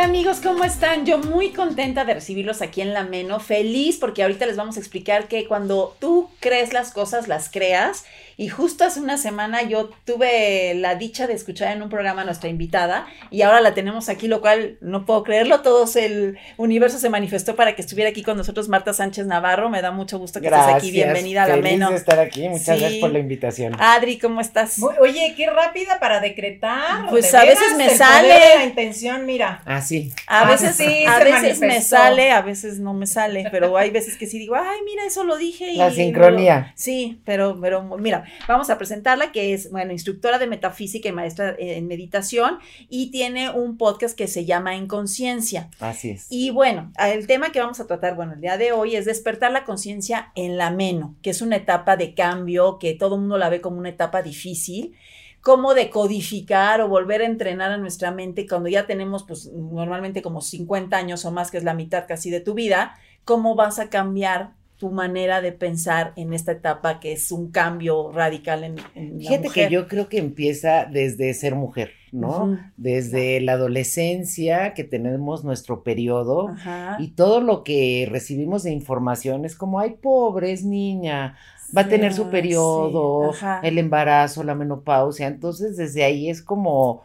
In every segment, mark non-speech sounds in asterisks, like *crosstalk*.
Hola amigos, ¿cómo están? Yo muy contenta de recibirlos aquí en La Meno, feliz porque ahorita les vamos a explicar que cuando tú crees las cosas, las creas. Y justo hace una semana yo tuve la dicha de escuchar en un programa a nuestra invitada y ahora la tenemos aquí, lo cual no puedo creerlo. Todo el universo se manifestó para que estuviera aquí con nosotros Marta Sánchez Navarro. Me da mucho gusto que estés aquí. Bienvenida a La Feliz Meno. de estar aquí. Muchas gracias por la invitación. Adri, ¿cómo estás? Oye, qué rápida para decretar. Pues de a veces me el poder sale. de la intención, mira. Ah, sí. A Ah, veces, sí, a veces me sale, a veces no me sale, pero hay veces que sí digo, ay, mira, eso lo dije. Y La sincronía. Sí, pero, pero mira, vamos a presentarla, que es, bueno, instructora de metafísica y maestra en meditación, y tiene un podcast que se llama En Conciencia. Así es. Y bueno, el tema que vamos a tratar, bueno, el día de hoy es despertar la conciencia en la meno, que es una etapa de cambio, que todo el mundo la ve como una etapa difícil, cómo decodificar o volver a entrenar a nuestra mente cuando ya tenemos, pues, normalmente como 50 años o más, que es la mitad casi de tu vida, cómo vas a cambiar tu manera de pensar en esta etapa que es un cambio radical en, en la Fíjate mujer. que yo creo que empieza desde ser mujer, ¿no? Desde la adolescencia que tenemos nuestro periodo y todo lo que recibimos de información es como, ay, pobre, es niña, va a tener su periodo, sí, el embarazo, la menopausia. Entonces, desde ahí es como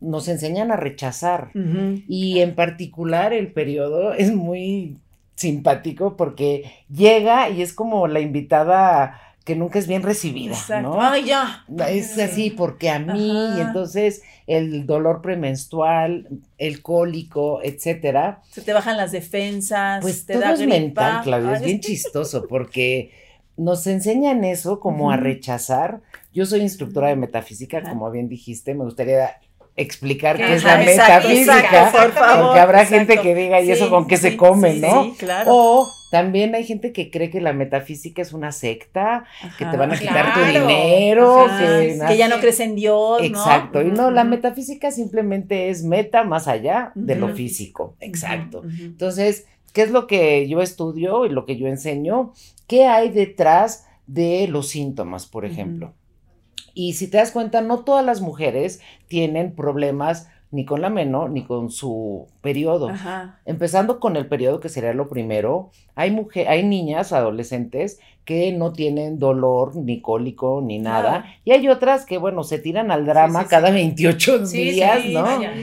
nos enseñan a rechazar. Y en particular el periodo es muy simpático porque llega y es como la invitada que nunca es bien recibida, Exacto. ¿no? Ay, ya. Es Sí. así porque a mí, y entonces el dolor premenstrual, el cólico, etcétera, Se te bajan las defensas, pues te todo da es gripa. mental, Claudia, es bien chistoso porque nos enseñan eso como a rechazar. Yo soy instructora de metafísica, como bien dijiste, me gustaría explicar qué es la exacto, metafísica, exacto, por favor, porque habrá exacto. gente que diga, ¿y Sí, eso con qué se come, sí, no? Sí, claro. O también hay gente que cree que la metafísica es una secta, que te van a quitar tu dinero, Ajá, que, ya no crees en Dios, ¿no? Exacto, y no, la metafísica simplemente es meta más allá de lo físico, exacto. Entonces, ¿qué es lo que yo estudio y lo que yo enseño? ¿Qué hay detrás de los síntomas, por ejemplo? Y si te das cuenta, no todas las mujeres tienen problemas ni con la meno ni con su periodo. Ajá. Empezando con el periodo, que sería lo primero, hay, mujer, hay niñas, adolescentes, que no tienen dolor, ni cólico, ni nada. Y hay otras que, bueno, se tiran al drama Sí, sí, cada sí. 28 Sí, días, sí, ¿no? vaya.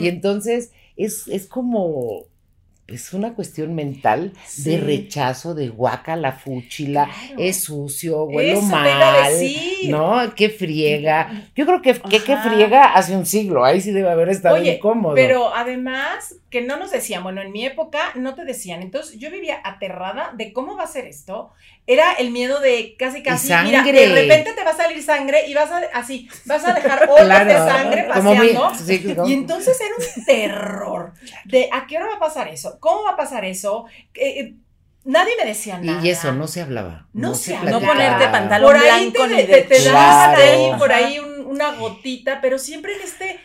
Y entonces es, es como, es una cuestión mental Sí. de rechazo, de guaca, la fúchila, Claro. es sucio, a mal. ¿no? Qué friega. Yo creo que, que, que friega hace un siglo, ahí sí debe haber estado Oye, incómodo. Pero además, que no nos decían, bueno, en mi época no te decían. Entonces yo vivía aterrada de cómo va a ser esto. Era el miedo de casi casi, mira, de repente te va a salir sangre y vas a, así, vas a dejar *laughs* olas de sangre mi- paseando. sí, como- Y entonces era un terror de a qué hora va a pasar eso, cómo va a pasar eso. Eh, eh, nadie me decía nada. y eso no se hablaba. No se No platicaba. ponerte pantalón por ahí blanco te, ni te, de te Claro. ahí, por ahí un- una gotita, pero siempre en este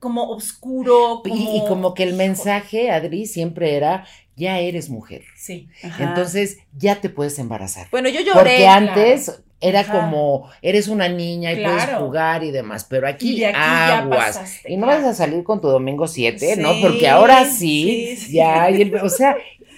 como oscuro. Y- Como, y, como que el mensaje, Adri, siempre era, ya eres mujer. Sí. Ajá. Entonces ya te puedes embarazar. bueno, yo lloré. Porque antes era Ajá. como, eres una niña y puedes jugar y demás, pero aquí, Y aquí aguas. pasaste, y no claro. vas a salir con tu domingo 7, ¿no? Porque ahora sí, sí, sí. ya, y el- o sea,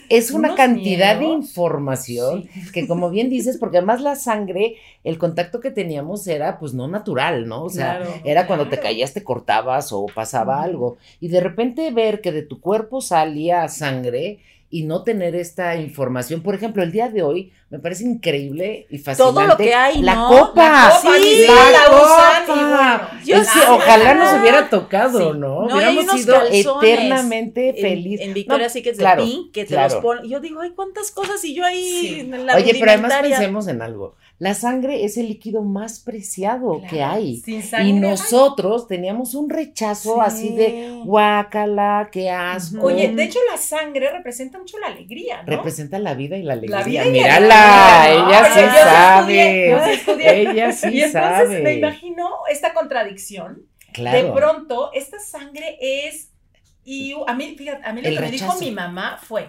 es una cantidad de información que como bien dices, porque además la sangre, el contacto que teníamos era pues no natural, ¿no? O sea, Claro, era cuando te caías, te cortabas o pasaba algo. Y de repente ver que de tu cuerpo salía sangre y no tener esta información. Por ejemplo, el día de hoy me parece increíble y fascinante. Todo lo que hay, La ¿no? copa. La copa, sí, la usan y copa. bueno. Yo Es que sí, ojalá nos hubiera tocado, Sí. ¿no? No, Hubiéramos sido eternamente En- felices. En, Victoria sí que es de claro, pink, que te claro. los ponen. Yo digo, ay, cuántas cosas y yo ahí Sí. en la Oye, pero además pensemos en algo. La sangre es el líquido más preciado que hay. Sin sangre. Y ay, nosotros teníamos un rechazo Sí. así de guácala, qué asco. Oye, de hecho la sangre representa mucho la alegría, ¿no? representa la vida y la alegría. La vida y la Mírala, ella sí yo sabe. estudié, yo sí estudié. Ella sí y entonces sabe. me imagino esta contradicción. Claro. De pronto, esta sangre es. Y a mí, fíjate, a mí lo que me dijo mi mamá fue: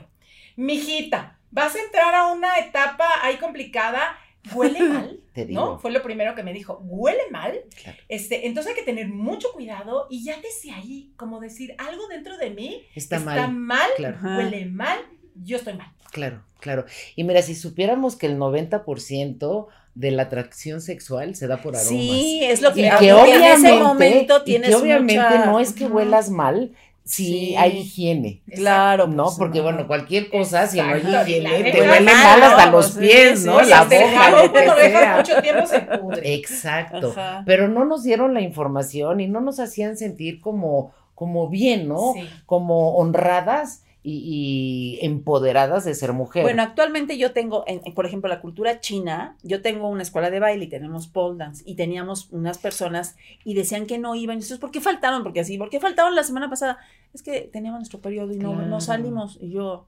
Mijita, vas a entrar a una etapa ahí complicada, huele *laughs* mal. Te digo. ¿No? Fue lo primero que me dijo, huele mal. Claro. Este, entonces hay que tener mucho cuidado y ya desde ahí, como decir, algo dentro de mí Está, está, mal. mal, Claro. Huele mal, yo estoy mal. Claro, claro. Y mira, si supiéramos que el 90% de la atracción sexual se da por aromas. Sí, es lo y que, que aunque obviamente, en ese momento y tienes que obviamente mucha- no es que huelas mal Sí. hay higiene. Claro, No, pues, porque no. bueno, cualquier cosa, si no hay higiene, la te huele mal, hasta ¿no? los pies, sí, ¿no? sí, La boca, jabón, lo que lo dejas sea. mucho tiempo se pudre. Exacto. Ajá. Pero no nos dieron la información y no nos hacían sentir como, como bien, ¿no? Sí. Como honradas y, y empoderadas de ser mujer. Bueno, actualmente yo tengo, en, en, por ejemplo, la cultura china, yo tengo una escuela de baile y tenemos pole dance y teníamos unas personas y decían que no iban. Y entonces, ¿por qué faltaron? Porque así, ¿por qué faltaron la semana pasada? Es que teníamos nuestro periodo y no, Claro. no salimos. Y yo,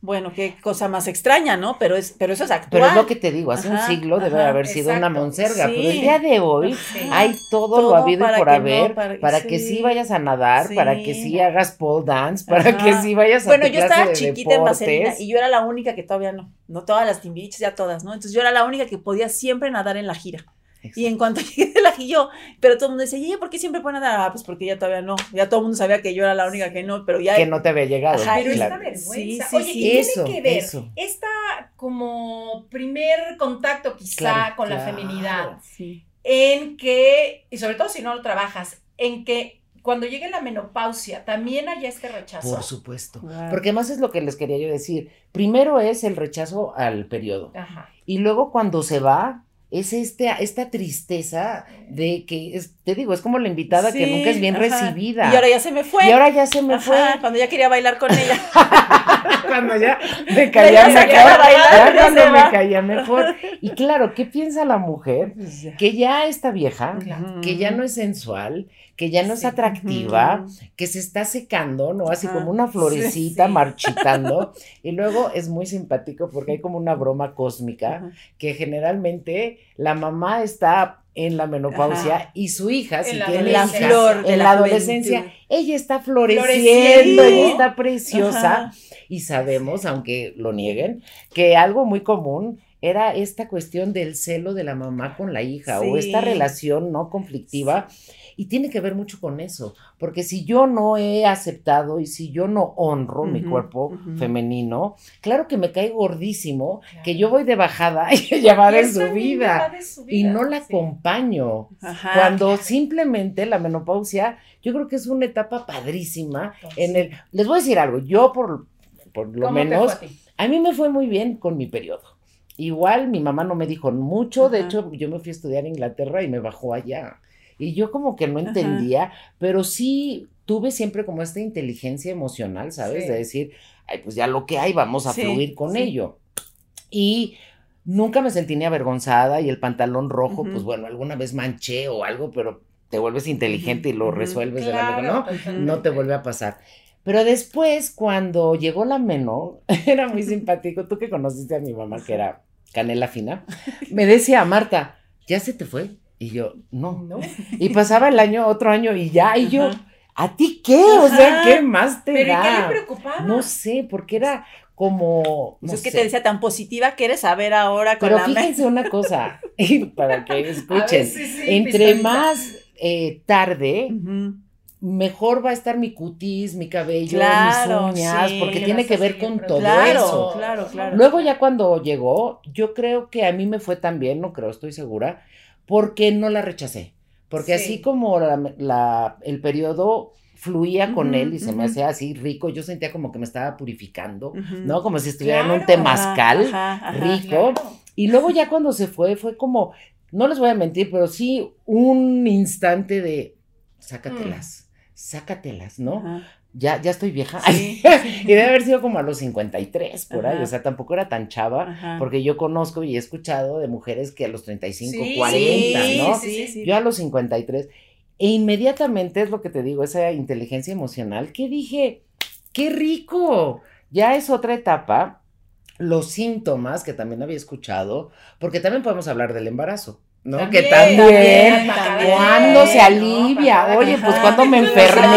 bueno, qué cosa más extraña, ¿no? Pero, es, pero eso es actual. Pero es lo que te digo, hace un siglo debe ajá, haber sido una monserga, Sí. pero el día de hoy Sí. hay todo, Todo lo habido y para por no, haber, para, para- que sí sí. vayas a nadar, para que Sí. hagas pole dance, para Ajá. que sí vayas a Bueno, yo estaba de chiquita en deportes. y yo era la única que todavía no, no todas las timbiches, ya todas, ¿no? Entonces yo era la única que podía siempre nadar en la gira. Y en cuanto *laughs* llegué de la gira, yo, pero todo el mundo decía, ¿y por qué siempre puede nadar? Ah, pues porque ella todavía no. Ya todo el mundo sabía que yo era la única que no, pero ya. que no te había llegado. Ajá, Pero claro. esta vergüenza. Sí, sí, Oye, tiene que ver eso. esta como primer contacto quizá Claro, con la feminidad, Sí. en que, y sobre todo si no lo trabajas, en que cuando llegue la menopausia también haya este rechazo. Por supuesto. Wow. Porque más es lo que les quería yo decir. Primero es el rechazo al periodo. Ajá. Y luego cuando se va, es este, esta tristeza de que, es- te digo, es como la invitada que nunca es bien ajá. recibida. Y ahora ya se me fue. Y ahora ya se me Ajá, fue. Cuando ya quería bailar con ella. *laughs* cuando ya me caía Ya mejor. bailar, ya cuando me caía mejor. Y claro, ¿qué piensa la mujer? Que ya está vieja, Claro. que ya no es sensual, que ya no es atractiva, que se está secando, ¿no? Así como una florecita Sí. marchitando. *laughs* Y luego es muy simpático porque hay como una broma cósmica que generalmente la mamá está en la menopausia Ajá. y su hija, si tiene La flor en la, adolescencia, juventud. ella está floreciendo, ella está preciosa. Ajá. Y sabemos, aunque lo nieguen, que algo muy común era esta cuestión del celo de la mamá con la hija o esta relación no conflictiva. Y tiene que ver mucho con eso, porque si yo no he aceptado y si yo no honro mi cuerpo femenino, claro que me cae gordísimo, Claro. que yo voy de bajada y ella va Y de su y vida, no la sí. acompaño. Ajá. Cuando simplemente la menopausia, yo creo que es una etapa padrísima. En el, les voy a decir algo, yo por, por lo ¿Cómo te menos, a mí me fue muy bien con mi periodo. Igual mi mamá no me dijo mucho, de hecho yo me fui a estudiar a Inglaterra y me bajó allá. Y yo como que no entendía, pero sí tuve siempre como esta inteligencia emocional, ¿sabes? Sí. De decir, ay, pues ya lo que hay, vamos a Sí, fluir con sí. ello. Y nunca me sentí ni avergonzada y el pantalón rojo, pues bueno, alguna vez manché o algo, pero te vuelves inteligente y lo resuelves de la Claro, ¿no? no te vuelve a pasar. Pero después, cuando llegó la meno, *laughs* era muy simpático. Tú que conociste a mi mamá, que era canela fina, me decía, Marta, ¿ya se te fue? Y yo, no. No. Y pasaba el año, otro año, y ya, y yo. ¿a ti qué? O sea. ¿qué más te ¿Pero y qué le da? preocupaba? No sé, porque era como... No es que te decía tan positiva que eres a ver ahora con Pero la fíjense una cosa, *laughs* para que escuchen, sí, sí, entre pistolita. más eh, tarde, mejor va a estar mi cutis, mi cabello, Claro, mis uñas, sí. porque tiene que ver con todo Claro, eso. claro, claro. Luego ya cuando llegó, yo creo que a mí me fue tan bien, no creo, estoy segura, porque no la rechacé. Porque Sí. así como la- la- el periodo fluía con él y se me hacía así rico, yo sentía como que me estaba purificando. ¿no? Como si estuviera en un temazcal Ajá, ajá, ajá. rico. Y luego ya cuando se fue, fue como, no les voy a mentir, pero sí un instante de, sácatelas, sácatelas, ¿no? Ya, ya estoy vieja. *laughs* Sí. y debe haber sido como a los 53 por ahí, Ajá. o sea, tampoco era tan chava, Ajá. porque yo conozco y he escuchado de mujeres que a los 35, Sí, 40, sí, ¿no? sí, sí. Yo a los 53, e inmediatamente es lo que te digo, esa inteligencia emocional, que dije, qué rico, ya es otra etapa, los síntomas que también había escuchado, porque también podemos hablar del embarazo. ¿no? También, que también, también, también. ¿cuándo se ¿no? alivia? Para- Oye, pues cuando me enfermé,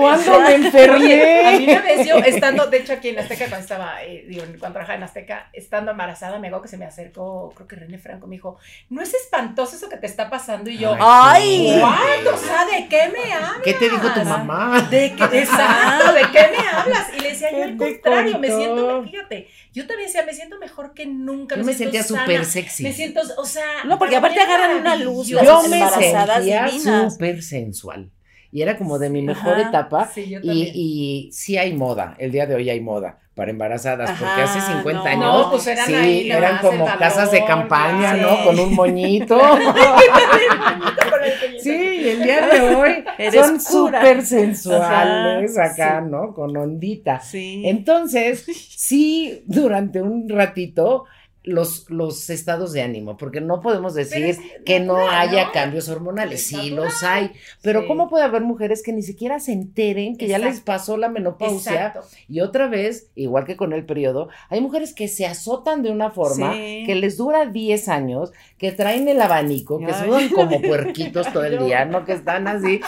cuando me enfermé. Oye, a mí yo, estando, de hecho aquí en Azteca, cuando estaba, eh, digo, cuando trabajaba en Azteca, estando embarazada, me acuerdo que se me acercó, creo que René Franco me dijo, ¿no es espantoso eso que te está pasando? Y yo, Ay. ¿cuándo? O sea, ¿de qué me hablas? ¿Qué te dijo tu mamá? ¿De qué, exacto, ¿de qué me hablas? Y le decía, yo ¿Qué al contrario, me siento, fíjate, yo también decía, me siento mejor que nunca, Yo me, me sentía súper sexy. Me siento, o sea. No, porque aparte agarran una luz. Yo las me sentía súper sensual. Y era como de mi mejor Ajá. etapa. Sí, yo Y, y sí hay moda, el día de hoy hay moda para embarazadas, porque hace 50 no. años No, pues eran sí, ahí eran como casas de campaña. ¿no? Con un moñito. *laughs* sí, y el día de hoy *laughs* Eres son súper sensuales Ajá, acá, sí. ¿no? Con ondita. Sí. Entonces, *laughs* sí, durante un ratito, los, los estados de ánimo, porque no podemos decir es que no haya ¿no? cambios hormonales, Es sí los hay, pero Sí. ¿cómo puede haber mujeres que ni siquiera se enteren que ya les pasó la menopausia? Exacto. Y otra vez, igual que con el periodo, hay mujeres que se azotan de una forma Sí. que les dura 10 años, que traen el abanico, que Ay. sudan como *laughs* puerquitos todo el día, ¿no? Que están así.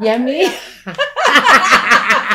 Y a mí, *laughs*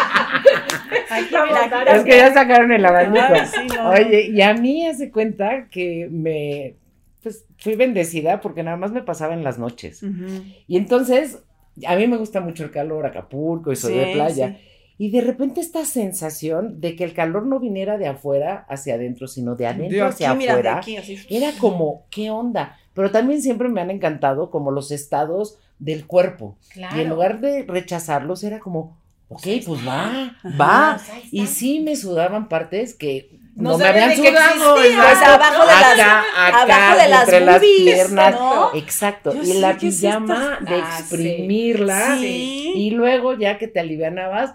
Es que ya sacaron el abanico. Sí, no. Oye, y a mí hace cuenta que me, pues fui bendecida porque nada más me pasaba en las noches. Ujú. Y entonces, a mí me gusta mucho el calor, Acapulco, y soy de Sí, playa. sí. Y de repente esta sensación de que el calor no viniera de afuera hacia adentro, sino de adentro De aquí, hacia mira, de afuera, aquí, era como, ¿qué onda? Pero también siempre me han encantado como los estados del cuerpo. Claro. Y en lugar de rechazarlos, era como, ok, pues va, Ajá, va. pues. Y sí me sudaban partes que No no, me habían sudado. sea, abajo de las- acá, acá, abajo de las entre las boobies, piernas. ¿no? Exacto. Yo y la pijama de Ah, exprimirla. Sí. Y luego, ya que te alivianabas,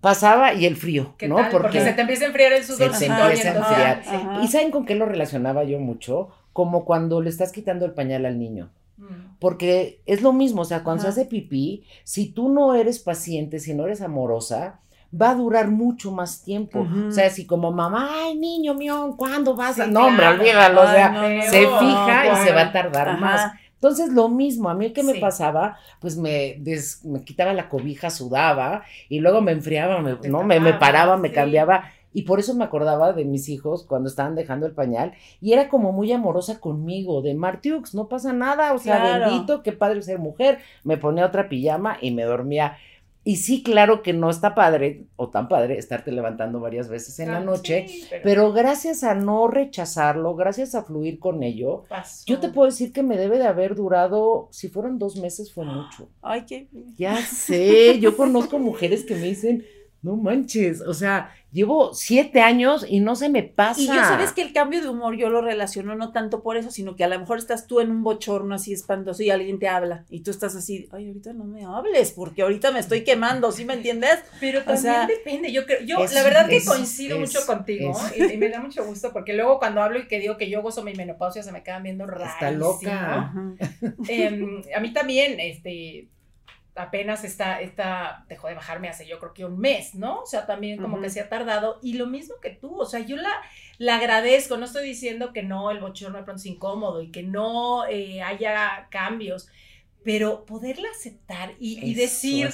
pasaba y el frío, ¿Qué ¿no? Porque, se te empieza a enfriar el sudor. se te empieza a enfriar. Ajá. ¿Y saben con qué lo relacionaba yo mucho? Como cuando le estás quitando el pañal al niño. Mm. Porque es lo mismo, o sea, cuando Ajá. se hace pipí, si tú no eres paciente, si no eres amorosa, va a durar mucho más tiempo. O sea, si como mamá, ay, niño mío, ¿cuándo vas a...? Sí, no, hombre, olvídalo, o sea, no, se no, fija y se va a tardar Ajá. más. Entonces, lo mismo, a mí que me pasaba, pues me, des- me quitaba la cobija, sudaba, y luego me enfriaba, me- ¿no? Me, me paraba, me sí. cambiaba, y por eso me acordaba de mis hijos cuando estaban dejando el pañal, y era como muy amorosa conmigo, de Martiux, no pasa nada, o sea, Claro. bendito, qué padre ser mujer, me ponía otra pijama y me dormía. Y sí, claro que no está padre, o tan padre, estarte levantando varias veces en la Claro, noche, sí, pero pero gracias a no rechazarlo, gracias a fluir con ello, pasó. yo te puedo decir que me debe de haber durado, si fueron dos meses fue mucho. Ay, qué. Ya sé, yo conozco mujeres que me dicen, no manches, o sea, llevo siete años y no se me pasa. Y yo sabes que el cambio de humor yo lo relaciono no tanto por eso, sino que a lo mejor estás tú en un bochorno así espantoso y alguien te habla y tú estás así, ay, ahorita no me hables porque ahorita me estoy quemando, ¿sí me entiendes? Pero O también sea, depende. Yo creo, yo es- la verdad que coincido es- mucho contigo es- y, y me da mucho gusto porque luego cuando hablo y que digo que yo gozo mi menopausia se me quedan viendo rarísimo. Está loca. Em, a mí también, este, apenas está, está, dejó de bajarme hace yo creo que un mes, ¿no? O sea, también como que se ha tardado y lo mismo que tú, o sea, yo la, la agradezco, no estoy diciendo que no, el bochorno de pronto es incómodo y que no eh, haya cambios, pero poderla aceptar y, decir,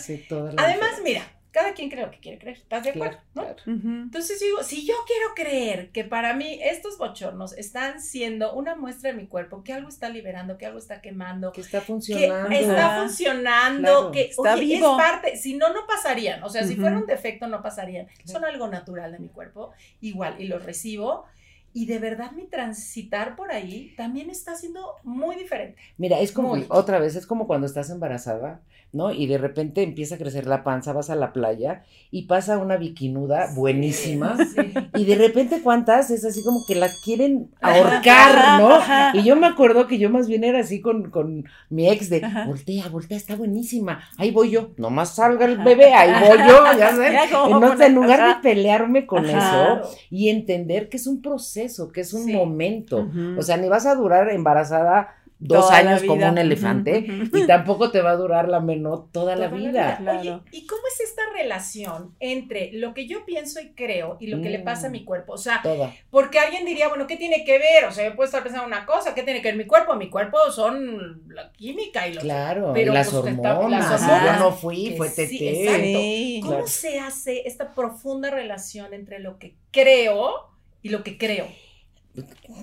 además, mira, cada quien cree lo que quiere creer. ¿Estás de acuerdo? ¿no? Claro. Entonces digo, si yo quiero creer que para mí estos bochornos están siendo una muestra de mi cuerpo, que algo está liberando, que algo está quemando, Que está que funcionando. está Ajá. funcionando, Claro, que está oye, vivo. es parte, si no, no pasarían. O sea, si fuera un defecto, no pasarían. Son algo natural de mi cuerpo, igual, y los recibo. Y de verdad mi transitar por ahí también está siendo muy diferente. Mira, es como, Muy. otra vez, es como cuando estás embarazada, ¿no? Y de repente empieza a crecer la panza, vas a la playa y pasa una biquinuda buenísima. Sí. Y de repente, ¿cuántas? Es así como que la quieren *laughs* ahorcar, ¿no? Ajá. Y yo me acuerdo que yo más bien era así con, con mi ex de, Ajá. voltea, voltea, está buenísima. Ahí voy yo, nomás salga el bebé, ahí voy yo, ya *laughs* sabes. Entonces, en lugar de pelearme con Ajá. eso y entender que es un proceso, que es un Sí. momento. O sea, ni vas a durar embarazada dos Toda años como un elefante ujú. y tampoco te va a durar la menor toda, la vida. Claro. Oye, ¿y cómo es esta relación entre lo que yo pienso y creo y lo que le pasa a Mm. mi cuerpo? O sea, Toda. porque alguien diría, bueno, ¿qué tiene que ver? O sea, yo puedo estar pensando una cosa, ¿qué tiene que ver mi cuerpo? Mi cuerpo son la química y los... Claro, Pero, y las pues, está- hormonas. las hormonas, Yo no fui, que fue sí, Tete. exacto. Sí. ¿Cómo claro. se hace esta profunda relación entre lo que creo y lo que creo?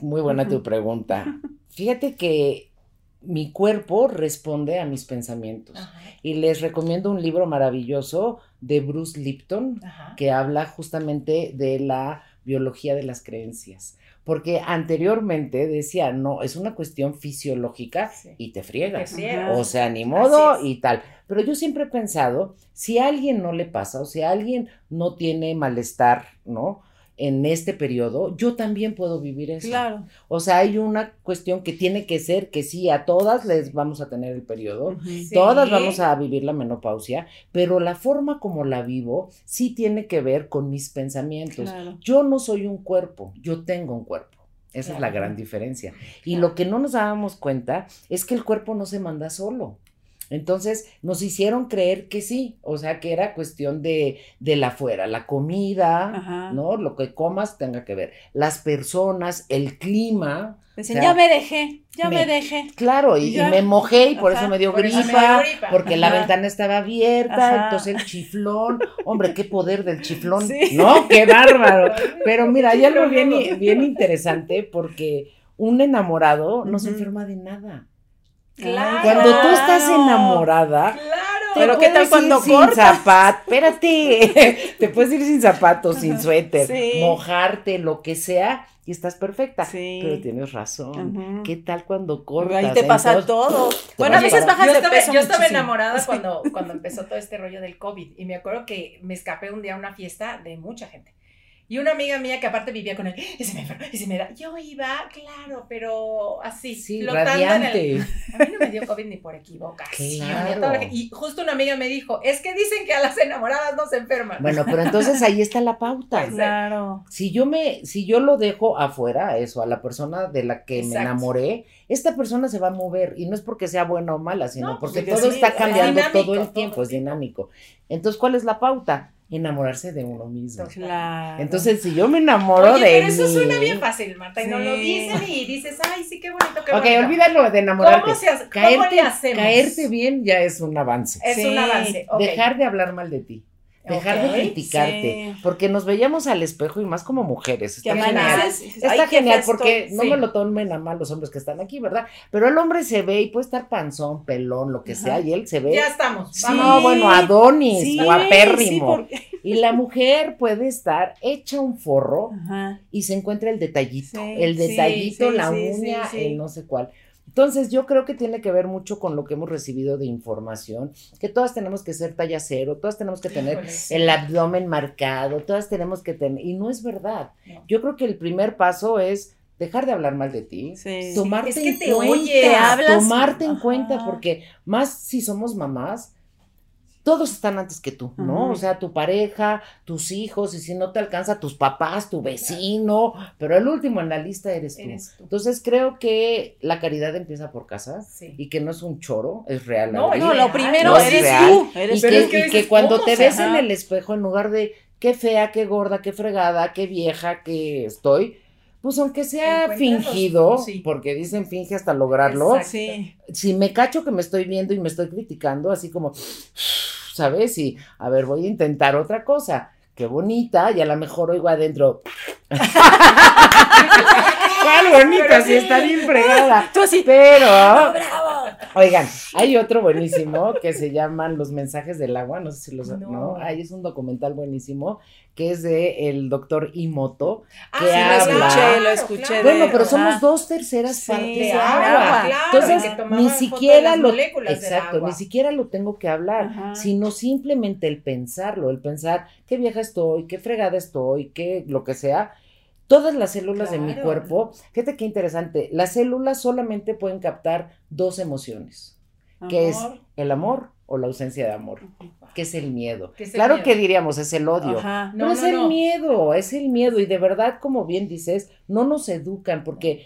Muy buena tu pregunta. *laughs* Fíjate que mi cuerpo responde a mis pensamientos. Ajá, Y les recomiendo un libro maravilloso de Bruce Lipton ajá. que habla justamente de la biología de las creencias. Porque anteriormente decía, no, es una cuestión fisiológica Sí. y te friegas. Te friegas. O sea, ni modo y tal. Pero yo siempre he pensado, si a alguien no le pasa, o si a alguien no tiene malestar, ¿no? En este periodo, yo también puedo vivir eso. Claro. O sea, hay una cuestión que tiene que ser que sí, a todas les vamos a tener el periodo, todas vamos a vivir la menopausia, pero la forma como la vivo sí tiene que ver con mis pensamientos. Claro. Yo no soy un cuerpo, yo tengo un cuerpo. Esa es la gran diferencia. Y lo que no nos dábamos cuenta es que el cuerpo no se manda solo. Entonces nos hicieron creer que sí, o sea que era cuestión de, de la afuera, la comida, Ajá. ¿no? Lo que comas tenga que ver, las personas, el clima, Dicen, O sea, ya me dejé, ya me, me- dejé. claro, y, me mojé y por Ajá, eso me dio por eso me gripa, dio gripa. porque la ventana estaba abierta, Ajá. entonces el chiflón, hombre, qué poder del chiflón, Sí. ¿no? Qué bárbaro. *laughs* Pero mira, hay algo bien, bien interesante porque un enamorado no se enferma de nada. Claro. Cuando tú estás enamorada, Claro. te Pero ¿qué tal cuando ir sin cortas? zapatos, espérate, *laughs* te puedes ir sin zapatos, sin suéter, Sí. mojarte, lo que sea, y estás perfecta. Sí. Pero tienes razón. ¿Qué tal cuando cortas? Ahí te pasa Entonces, todo. te Bueno, a veces para- bajas yo de estaba, peso yo estaba enamorada Sí. cuando, cuando empezó todo este rollo del COVID y me acuerdo que me escapé un día a una fiesta de mucha gente. Y una amiga mía que aparte vivía con él, y se me enfermó, y se me da. Yo iba, claro, pero así, Sí, flotando en el- radiante. A mí no me dio COVID ni por equivocación. Claro. Y justo una amiga me dijo, es que dicen que a las enamoradas no se enferman. Bueno, pero entonces ahí está la pauta. Pues, *laughs* Claro. Si yo me, si yo lo dejo afuera, eso, a la persona de la que me enamoré, esta persona se va a mover. Y no es porque sea buena o mala, sino No, porque todo sí, está es cambiando dinámico, todo el todo tiempo, es dinámico. Entonces, ¿cuál es la pauta? Enamorarse de uno mismo. Claro. Entonces, si yo me enamoro Oye, de pero eso mí- suena bien fácil, Marta, y no lo dicen y dices, ay, sí, qué bonito, qué Ok, bonito. olvídalo de enamorarte. ¿Cómo, se hace- cómo caerte, le hacemos? caerte bien ya es un avance. Es Sí. un avance. ok. Dejar de hablar mal de ti. Dejar de criticarte. sí. Porque nos veíamos al espejo y más como mujeres. Está genial. Está "Ay, qué genial porque estoy". no Sí. me lo tomen a mal los hombres que están aquí, ¿verdad? Pero el hombre se ve y puede estar panzón, pelón, lo que Ajá. sea, y él se ve. Ya estamos. Sí. No, bueno, Adonis, Sí, guapérrimo. sí, porque- Y la mujer puede estar hecha un forro Ajá. y se encuentra el detallito, el detallito, la uña, el no sé cuál. Entonces, yo creo que tiene que ver mucho con lo que hemos recibido de información, que todas tenemos que ser talla cero, todas tenemos que tener sí. el abdomen marcado, todas tenemos que tener, y no es verdad. No. Yo creo que el primer paso es dejar de hablar mal de ti, Sí. tomarte es que en te cuenta, oye, te hablas- tomarte en cuenta, porque más si somos mamás, todos están antes que tú, ¿no? Ajá. O sea, tu pareja, tus hijos, y si no te alcanza, tus papás, tu vecino, pero el último en la lista eres tú. Eres tú. Entonces creo que la caridad empieza por casa Sí. y que no es un choro, es real. No. No, lo primero No, eres real. tú. y Eres que, Pero es tú. que y que cuando te ves en el espejo, en lugar de qué fea, qué gorda, qué fregada, qué vieja que estoy, pues aunque sea los- fingido, sí. porque dicen finge hasta lograrlo, Exacto. Si me cacho que me estoy viendo y me estoy criticando, así como ¿sabes? Y a ver, voy a intentar otra cosa. Qué bonita, y a lo mejor oigo adentro. *laughs* ¿Cuál bonita? Si está bien fregada. Tú así, Pero, bravo. oigan, hay otro buenísimo que se llaman Los mensajes del agua, no sé si los, No. no, Ahí es un documental buenísimo que es de el doctor Imoto, Ah, que sí, lo escuché, lo escuché de- Bueno, pero Ajá. somos dos terceras Sí, partes de agua, claro, Entonces, ni siquiera lo exacto, ni siquiera lo tengo que hablar, Ajá. sino simplemente el pensarlo, el pensar qué vieja estoy, qué fregada estoy, qué lo que sea. Todas las células de mi cuerpo, fíjate qué interesante, las células solamente pueden captar dos emociones, que es el amor o la ausencia de amor, que es el miedo. ¿Qué es el claro miedo? que diríamos, es el odio, No, es el no. miedo, es el miedo. Y de verdad, como bien dices, no nos educan porque,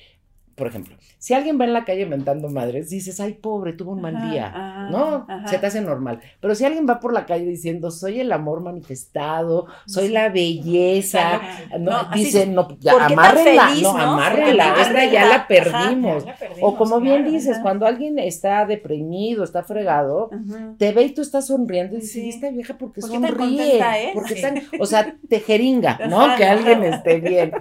por ejemplo, si alguien va en la calle mentando madres, dices, ay, pobre, tuvo un mal Ajá, día. ajá, ¿No? ajá. Se te hace normal. Pero si alguien va por la calle diciendo, soy el amor manifestado, soy la belleza, Ajá. no, No, dicen, no, ya, ¿por qué tan amárrenla, feliz, no, no? esta ya la perdimos. Ya la perdimos, O como bien dices, cuando alguien está deprimido, está fregado, te ve y tú estás sonriendo y dices, Sí. "¿Y esta vieja porque ¿Por qué sonríe? Porque Sí. tan, o sea, te jeringa, ¿no? Que alguien esté bien.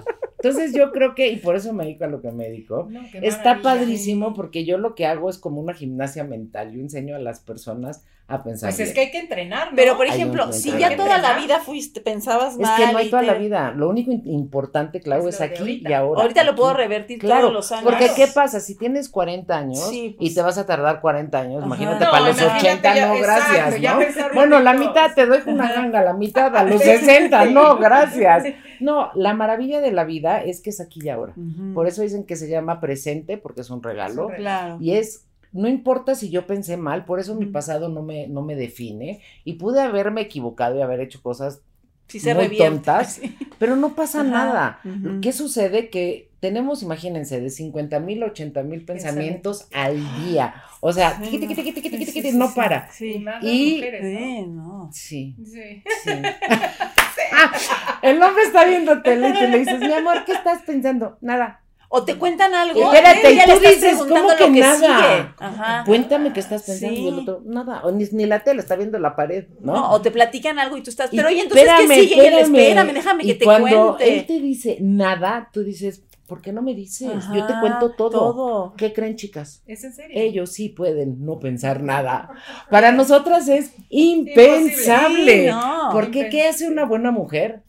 Entonces yo creo que, y por eso me dedico a lo que me dedico, No, está padrísimo porque yo lo que hago es como una gimnasia mental. Yo enseño a las personas a pensar. Pues es bien. que hay que entrenar, ¿no? Pero, por ejemplo, si ya toda la vida fuiste, pensabas Es mal. que no hay y toda la te- vida. Lo único importante, Clau, Es es aquí ahorita. y ahora. Ahorita lo puedo Aquí. revertir Claro, todos los años. porque. ¿qué pasa? Si tienes 40 años Sí, y pues. te vas a tardar 40 años, Ajá. imagínate No, para los imagínate 80, ya- no, exacto, gracias, ya ¿no? Bueno, la mitad te doy una ganga, la mitad a los *laughs* 60, no, gracias. No, la maravilla de la vida es que es aquí y ahora. Por eso dicen que se llama presente, porque es un regalo. Claro. Y es, no importa si yo pensé mal, por eso mi pasado no me, no me define. Y pude haberme equivocado y haber hecho cosas, Si se muy revierte. tontas. *laughs* Sí. pero no pasa Ajá. nada. ¿Qué sucede? Que tenemos, imagínense, de 50 mil a 80 mil pensamientos al día. O sea, Sí, no. Sí, sí, sí. para. Y Sí. Y- mujeres, ¿no? Sí, no. Sí, Sí. sí. *laughs* El hombre está viendo tele y tú le dices, mi amor, ¿qué estás pensando? Nada. O te cuentan algo. Espérate, y ya le tú estás dices, preguntando ¿cómo que lo que nada? sigue. Ajá. Cuéntame qué estás pensando. Y el Sí. otro, nada. O ni, ni la tele, está viendo la pared, ¿no? No, o te platican algo y tú estás, Y pero oye, entonces, ¿qué espérame, sigue? Y él, espérame. espérame, déjame Y que te cuando cuente. él te dice nada, tú dices, ¿por qué no me dices? Yo te cuento todo. Oh. ¿Qué creen, chicas? ¿Es en serio? Ellos sí pueden no pensar nada. Para nosotras es impensable. Sí, no. Porque ¿qué hace una buena mujer?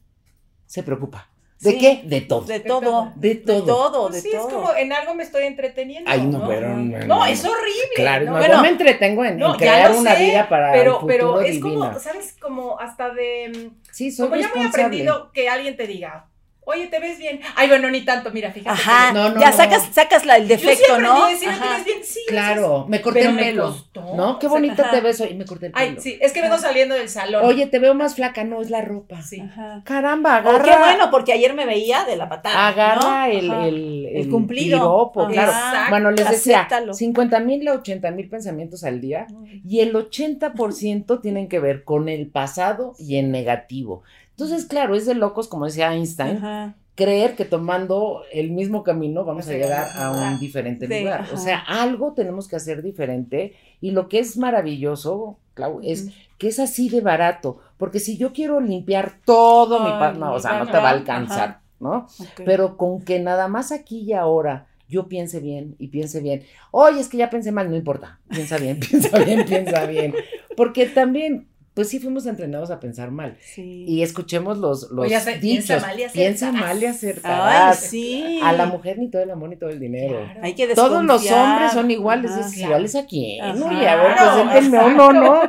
Se preocupa. ¿De Sí. qué? De todo. De De todo. todo. De todo. todo, Pues de sí, todo. es como en algo me estoy entreteniendo. Ay, no, ¿no? pero No, no, es horrible. Claro, ¿no? no, Bueno, yo me entretengo en, crear una sé, vida para pero, el pero es divina. como, ¿sabes? Como hasta de... sí, soy Como ya muy responsable. aprendido que alguien te diga, oye, ¿te ves bien? Ay, bueno, ni tanto, mira, fíjate. Ajá, que- No, no, ya no. sacas, sacas la, el defecto, ¿no? decir, Ajá. ¿te ves bien? Sí. Claro, me corté Pero el me pelo. ¿No? Qué o sea, bonito ajá. te ves hoy. Y me corté el pelo. Ay, sí, es que vengo saliendo del salón. Oye, te veo más flaca. No, es la ropa. Sí. Ajá. Caramba, Oh, agarra. qué bueno, porque ayer me veía de la patada. Agarra ¿no? el, Ajá. el, El cumplido. piropo, claro. Bueno, les decía, Acéptalo. 50 mil a 80 mil pensamientos al día y el 80% tienen que ver con el pasado y en negativo. Entonces, claro, es de locos, como decía Einstein, Ajá. creer que tomando el mismo camino vamos a llegar a un lugar. diferente Sí, lugar. ajá. O sea, algo tenemos que hacer diferente y lo que es maravilloso, Clau, es que es así de barato, porque si yo quiero limpiar todo mi Ay, pa- no, o sea, no te va a alcanzar, ajá. ¿no? Pero con que nada más aquí y ahora yo piense bien y piense bien. Oye, es que ya pensé mal, no importa. Piensa bien, *laughs* piensa bien, piensa bien. Porque también, pues sí fuimos entrenados a pensar mal. Sí. Y escuchemos los, los Oye, hace- piensa dichos. mal y Piensa mal y Ay, acertarás. sí. A la mujer ni todo el amor ni todo el dinero. Claro. Hay que Todos los hombres son iguales, Ajá. es iguales a quién. Ajá. Oye, a ver, Claro, preséntenme uno, ¿no?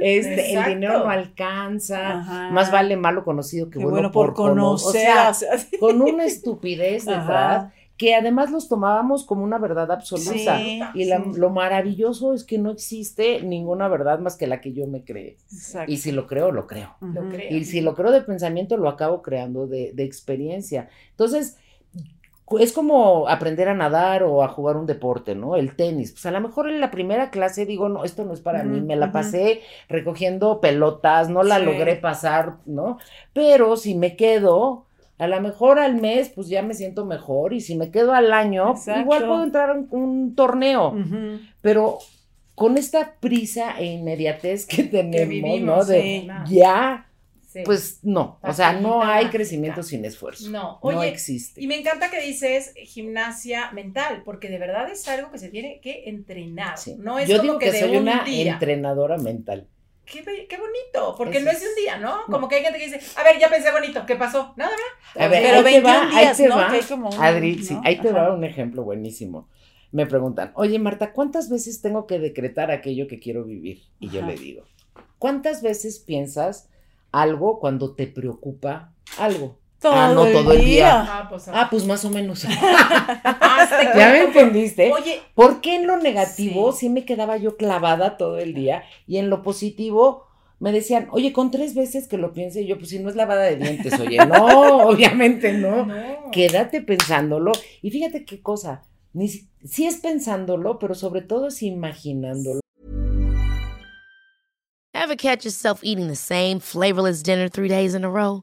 Este, el dinero no alcanza. Ajá. Más vale malo conocido que bueno, bueno por cono- conocer. O sea, o sea, sí. con una estupidez Ajá. detrás que además los tomábamos como una verdad absoluta. Sí, y la- sí. lo maravilloso es que no existe ninguna verdad más que la que yo me cree. Exacto. Y si lo creo, lo creo. Y si lo creo de pensamiento, lo acabo creando de, de experiencia. Entonces, es como aprender a nadar o a jugar un deporte, ¿no? El tenis. Pues a lo mejor en la primera clase digo, no, esto no es para mí. Me la pasé recogiendo pelotas, no la Sí. logré pasar, ¿no? Pero si me quedo, a lo mejor al mes, pues ya me siento mejor. Y si me quedo al año, Exacto. igual puedo entrar a un, un torneo. Pero con esta prisa e inmediatez que tenemos, vivimos, ¿no? De sí. ya, Sí. pues no, o sea, no hay crecimiento sin esfuerzo. No, no oye, existe. Y me encanta que dices gimnasia mental, porque de verdad es algo que se tiene que entrenar. Sí. No es Yo como digo que, que, de soy un una día. entrenadora mental. Qué, qué bonito, porque Eso no es de un día, ¿no? No. Como que hay gente que dice, a ver, ya pensé bonito, ¿qué pasó? Nada, ¿verdad? A ver, Pero ahí te 21 va, ahí días, te ¿no? va. Hay como un- Adri, sí, ¿no? ahí te Ajá. va un ejemplo buenísimo. Me preguntan, oye Marta, ¿cuántas veces tengo que decretar aquello que quiero vivir? Y yo Ajá. le digo, ¿cuántas veces piensas algo cuando te preocupa algo? Todo, Ah, no, todo el día. Ah, pues. Ah, pues más o menos. *laughs* ¿Ya me entendiste? Oye, Porque en lo negativo Sí. sí. me quedaba yo clavada todo el día y en lo positivo me decían, oye, con tres veces que lo piense, y yo, pues si no es lavada de dientes, oye, no, *laughs* obviamente no. no. Quédate pensándolo y fíjate qué cosa, ni si, sí es pensándolo, pero sobre todo es imaginándolo. Ever catch yourself eating the same flavorless dinner three days in a row?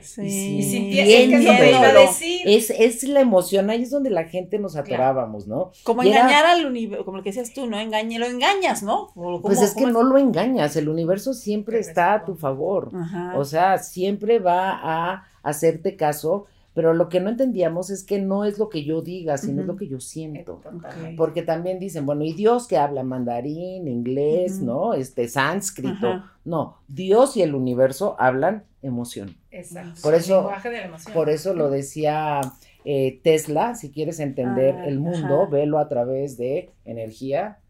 Sí. Y sí, sinti- es que es lo que iba a Sintiéndolo. decir. Es, es la emoción, ahí es donde la gente nos atorábamos, ¿no? Como Y era- engañar al universo, como lo que decías tú, ¿no? Engañe, lo engañas, ¿no? Pues es que no lo engañas, el universo siempre está es- a tu favor. Ajá. O sea, siempre va a hacerte caso, pero lo que no entendíamos es que no es lo que yo diga, sino es lo que yo siento. Totalmente. Porque también dicen, bueno, y Dios que habla mandarín, inglés. ¿no? Este sánscrito. No, Dios y el universo hablan emoción. Exacto. Por el eso- lenguaje de la emoción. Por eso lo decía eh, Tesla, si quieres entender Ah, el mundo, ajá. velo a través de energía,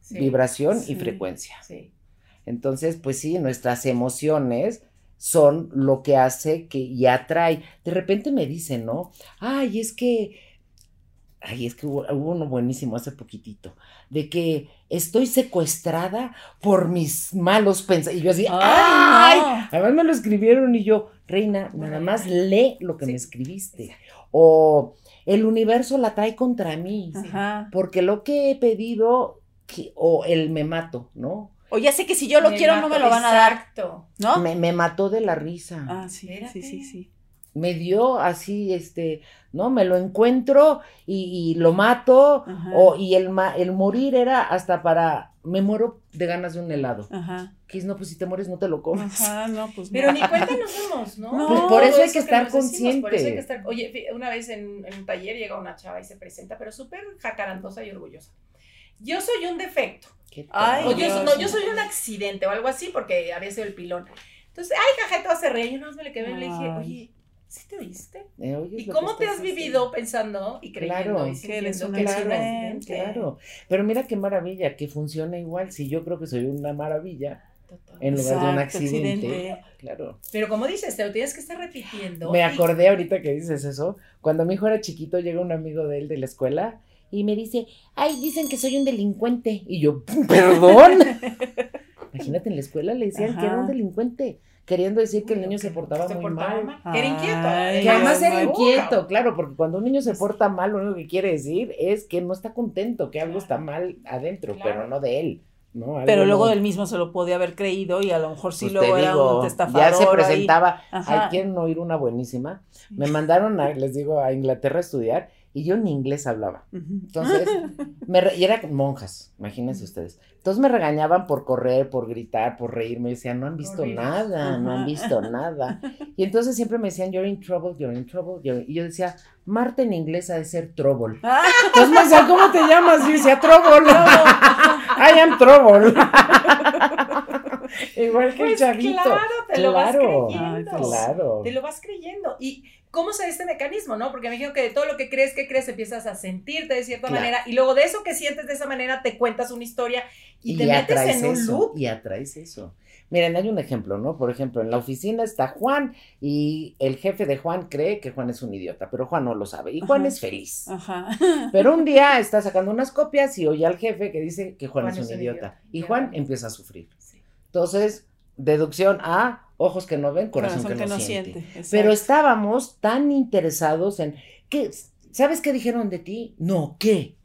Sí, vibración sí. y frecuencia. Sí. Entonces, pues sí, nuestras emociones son lo que hace que y atrae. De repente me dicen, ¿no? Ay, es que, ay, es que hubo, hubo uno buenísimo hace poquitito, de que estoy secuestrada por mis malos pensamientos. Y yo así, Ay, ¡ay! Además me lo escribieron y yo, reina, nada más lee lo que Sí. me escribiste. O el universo la trae contra mí, Ajá. porque lo que he pedido, que- o el me mato, ¿no? O ya sé que si yo lo Me quiero no me lo van a dar, Exacto. ¿no? Me, me mató de la risa. Ah, sí, Espérate. sí, sí, sí. Me dio así, este, ¿no? Me lo encuentro y, y lo mato. Ajá. O, y el, ma- el morir era hasta para, me muero de ganas de un helado. Ajá. Que es, no, pues si te mueres no te lo comes. Ajá, no, pues Pero no. ni cuenta nos damos, ¿no? No. Pues por eso hay que estar nos decimos, por eso hay consciente. que estar- Oye, una vez en, en un taller llega una chava y se presenta, pero súper jacarandosa y orgullosa. Yo soy un defecto. ¿Qué Ay, O yo, no, yo soy un accidente o algo así, porque había sido el pilón. Entonces, ay, toda se reía. Yo más me le quedé y le dije, oye, ¿sí te oíste? Eh, ¿Y cómo te has vivido pensando y creyendo Claro. y Que sintiendo eres un que accidente. Claro, pero mira qué maravilla, que funciona igual. Si yo creo que soy una maravilla Total. en lugar de un accidente. accidente. Claro. Pero como dices, te lo tienes que estar repitiendo. Me y- acordé ahorita que dices eso. Cuando mi hijo era chiquito, llega un amigo de él de la escuela y me dice, ay, dicen que soy un delincuente. Y yo, *laughs* perdón. Imagínate, en la escuela le decían que era un delincuente, queriendo decir que el niño que se portaba se muy portaba mal. Que era inquieto. Ay, Que además era inquieto, claro, porque cuando un niño se porta mal, lo único que quiere decir es que no está contento, que algo está mal adentro, Claro. pero no de él. ¿no? Pero luego no- él mismo se lo podía haber creído y a lo mejor sí Pues luego te era digo, un ya se presentaba. Ajá. Ay, ¿quieren oír una buenísima? Me mandaron, a, les digo, a Inglaterra a estudiar y yo ni inglés hablaba. Entonces, *laughs* me re- y eran monjas, imagínense ustedes. Entonces me regañaban por correr, por gritar, por reírme. Decían, no han visto nada, no han visto nada. Y entonces siempre me decían, you're in trouble, you're in trouble. you're-" Y yo decía, Marta en inglés ha de ser trouble. *laughs* Ah, Entonces me decía, ¿cómo te llamas? Y yo decía, trouble. *laughs* I am trouble. Igual que el Pues chavito. claro, te lo vas creyendo. claro. Te lo vas creyendo. ¿Y cómo se da este mecanismo, no? Porque me imagino que de todo lo que crees que crees empiezas a sentirte de cierta Claro. manera y luego de eso que sientes de esa manera te cuentas una historia y, Y te metes en un eso, loop. Y atraes eso. Miren, hay un ejemplo, ¿no? Por ejemplo, en la oficina está Juan y el jefe de Juan cree que Juan es un idiota, pero Juan no lo sabe y Juan Ajá. es feliz. Ajá. Pero un día está sacando unas copias y oye al jefe que dice que Juan, es un idiota. Y Ya. Juan empieza a sufrir. Sí. Entonces, deducción A, ojos que no ven, corazón, que, no, siente. Pero estábamos tan interesados en ¿qué, ¿sabes qué dijeron de ti? No, ¿qué?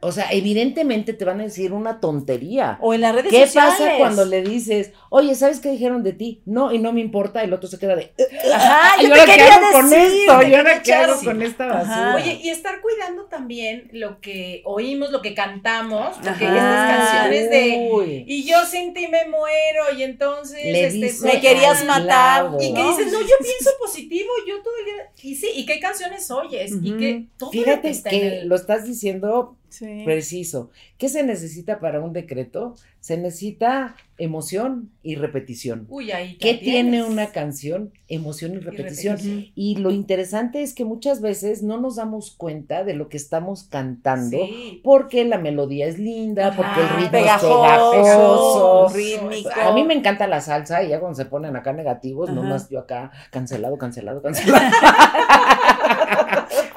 O sea, evidentemente te van a decir una tontería. O en las redes ¿Qué sociales. pasa cuando le dices, oye, ¿sabes qué dijeron de ti? No, y no me importa, el otro se queda de, Ajá, ¿y yo ahora te qué quería hago con decir, esto? te ¿Y ahora qué echar- con esta Ajá. basura? Oye, y estar cuidando también lo que oímos, lo que cantamos, porque Ajá. estas canciones de Uy, y yo sin ti me muero y entonces le este, me querías matar, y que ¿no? dices, no, yo pienso positivo, yo todo el día. Y sí, ¿y qué canciones oyes? Y que todo Fíjate está que en el- lo estás diciendo Preciso. ¿Qué se necesita para un decreto? Se necesita emoción y repetición. Uy, ahí ¿Qué tiene una canción? Emoción y repetición. repetición. Y lo interesante es que muchas veces no nos damos cuenta de lo que estamos cantando Sí. porque la melodía es linda, porque el ritmo pegajoso, es pegajoso. rítmico. A mí me encanta la salsa y ya cuando se ponen acá negativos, Ajá. nomás yo acá cancelado, cancelado, cancelado. *laughs*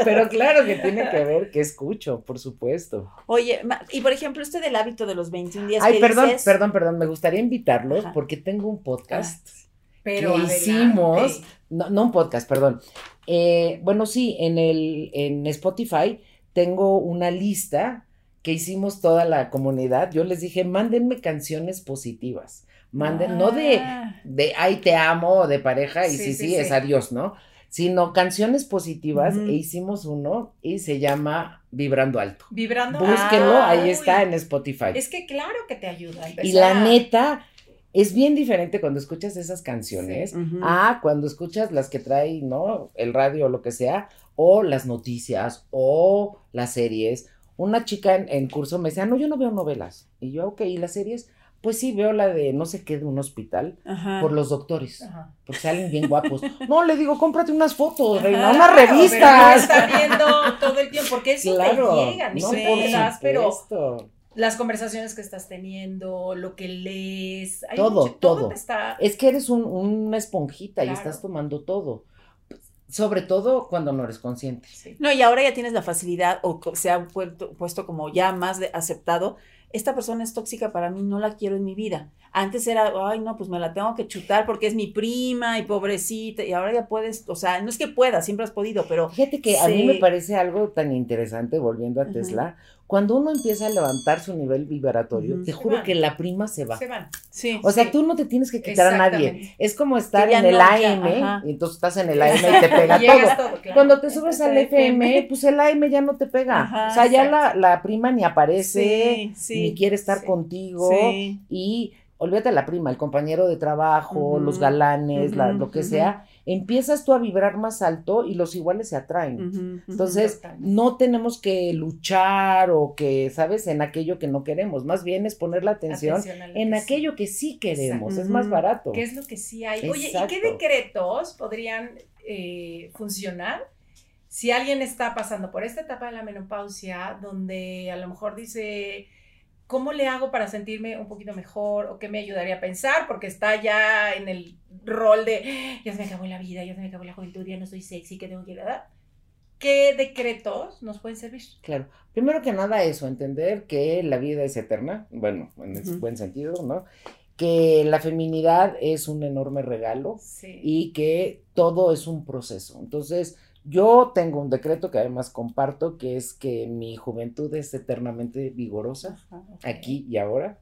Pero claro que tiene que ver que escucho, por supuesto. Oye, y por ejemplo, este del hábito de los 21 días Ay, que perdón, perdón, perdón, me gustaría invitarlos Ajá. porque tengo un podcast. Pero que adelante. hicimos, no, no un podcast, perdón. Eh, bueno, sí, en el, en Spotify tengo una lista que hicimos toda la comunidad. Yo les dije, mándenme canciones positivas. Manden, no de, Ah. de ay te amo o de pareja y Sí, sí, sí, sí, sí. es adiós, ¿no? Sino canciones positivas e hicimos uno y se llama Vibrando Alto. Vibrando. Búsquenlo, Ay, ahí está en Spotify. Es que claro que te ayuda. a Y la neta, es bien diferente cuando escuchas esas canciones a cuando escuchas las que trae, ¿no? El radio o lo que sea, o las noticias, o las series. Una chica en, en curso me decía, no, yo no veo novelas. Y yo, ok, ¿y las series? Pues sí, veo la de no sé qué de un hospital Ajá. por los doctores, Ajá. porque salen bien guapos. *laughs* No, le digo, cómprate unas fotos, reina, unas pero no revistas. está viendo todo el tiempo, porque eso Claro, te llega, ni no, das, pero las conversaciones que estás teniendo, lo que lees, hay Todo, mucho- todo. te está Es que eres un- una esponjita y estás tomando todo. Sobre todo cuando no eres consciente. sí. No, y ahora ya tienes la facilidad, o se ha puesto, puesto como ya más de aceptado, esta persona es tóxica para mí, no la quiero en mi vida. Antes era, ay, no, pues me la tengo que chutar porque es mi prima y pobrecita, y ahora ya puedes, o sea, no es que puedas, siempre has podido, pero Fíjate que a mí me parece algo tan interesante, volviendo a. Tesla, cuando uno empieza a levantar su nivel vibratorio, te Se juro van. que la prima se va. Se van. sí. O sea, Sí. tú no te tienes que quitar a nadie. Es como estar en el no, AM y entonces estás en el AM y te pega todo. todo, claro. Cuando te subes al FM, pues el AM ya no te pega. Ajá, o sea, ya la, la prima ni aparece, Sí, sí, ni quiere estar sí, contigo. Sí. Y olvídate la prima, el compañero de trabajo, los galanes, la- lo que sea, empiezas tú a vibrar más alto y los iguales se atraen. Entonces, no tenemos que luchar o que, ¿sabes?, en aquello que no queremos. Más bien es poner la atención, en que aquello que sí queremos. Exacto. Es más barato. ¿Qué es lo que sí hay? Oye, ¿y qué decretos podrían eh, funcionar si alguien está pasando por esta etapa de la menopausia donde a lo mejor dice, ¿cómo le hago para sentirme un poquito mejor? ¿O qué me ayudaría a pensar? Porque está ya en el rol de, ya se me acabó la vida, ya se me acabó la juventud, ya no soy sexy, ¿qué tengo que dar? ¿Qué decretos nos pueden servir? Claro. Primero que nada eso, entender que la vida es eterna, bueno, en Ujú. buen sentido, ¿no? Que la feminidad es un enorme regalo Sí. y que todo es un proceso. Entonces, yo tengo un decreto que además comparto, que es que mi juventud es eternamente vigorosa, Ajá. aquí y ahora,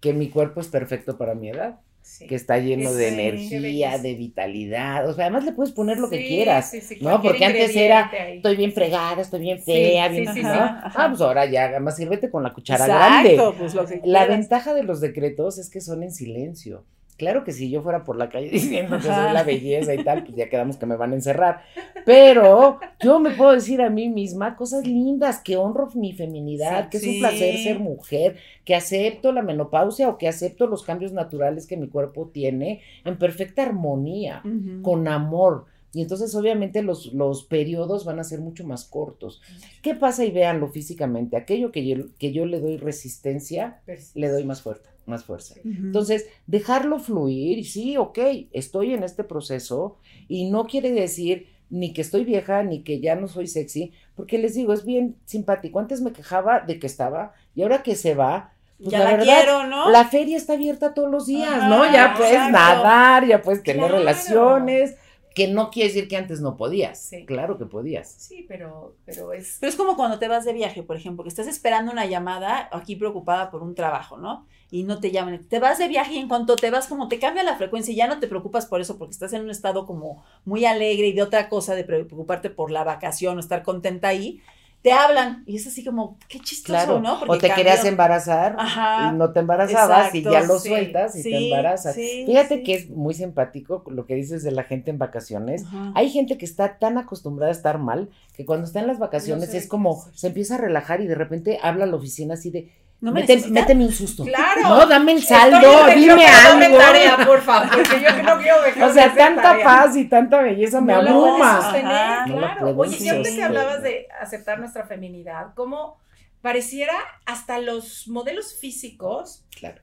que mi cuerpo es perfecto para mi edad, Sí. que está lleno de Sí, energía, de vitalidad, o sea, además le puedes poner lo que quieras, ¿no? Porque antes era, ahí. estoy bien fregada, estoy bien fea, sí, bien, sí, ¿no? sí. Ah, pues ahora ya, además sírvete con la cuchara Exacto, grande. pues lo que La ventaja de los decretos es que son en silencio. Claro que si yo fuera por la calle *laughs* diciendo que soy la belleza y tal, pues ya quedamos que me van a encerrar. Pero yo me puedo decir a mí misma cosas lindas, que honro mi feminidad, Sí, que es sí. un placer ser mujer, que acepto la menopausia o que acepto los cambios naturales que mi cuerpo tiene en perfecta armonía, con amor. Y entonces obviamente los, los periodos van a ser mucho más cortos. ¿Qué pasa? Y véanlo físicamente. Aquello que yo, que yo le doy resistencia, le doy más fuerza, más fuerza. Entonces, dejarlo fluir, y sí, ok, estoy en este proceso y no quiere decir ni que estoy vieja, ni que ya no soy sexy, porque les digo, es bien simpático. Antes me quejaba de que estaba y ahora que se va, pues ya la, la, verdad, quiero, ¿no? la feria está abierta todos los días, Ajá, ¿no? Ya puedes exacto. nadar, ya puedes tener Claro. relaciones, que no quiere decir que antes no podías. Sí. Claro que podías. Sí, pero, pero es... Pero es como cuando te vas de viaje, por ejemplo, que estás esperando una llamada aquí preocupada por un trabajo, ¿no? Y no te llaman. Te vas de viaje y en cuanto te vas, como te cambia la frecuencia y ya no te preocupas por eso porque estás en un estado como muy alegre y de otra cosa, de preocuparte por la vacación o estar contenta ahí, te hablan. Y es así como, qué chistoso, Claro. ¿no? o Porque te querías embarazar Ajá. y no te embarazabas y ya lo sí, sueltas y te embarazas. sí, Fíjate que es muy simpático lo que dices de la gente en vacaciones. Ajá. Hay gente que está tan acostumbrada a estar mal que cuando está en las vacaciones No sé es como se empieza a relajar y de repente habla a la oficina así de ¿No me "Mete- méteme un susto. ¡Claro! No, dame el saldo, dime algo. tarea, por favor, porque yo no *laughs* quiero dejar O sea, tanta tarea. paz y tanta belleza me No puedes abruma. sostener, Ajá. Claro. Oye, y ahorita que hablabas de aceptar nuestra feminidad, como pareciera hasta los modelos físicos Claro.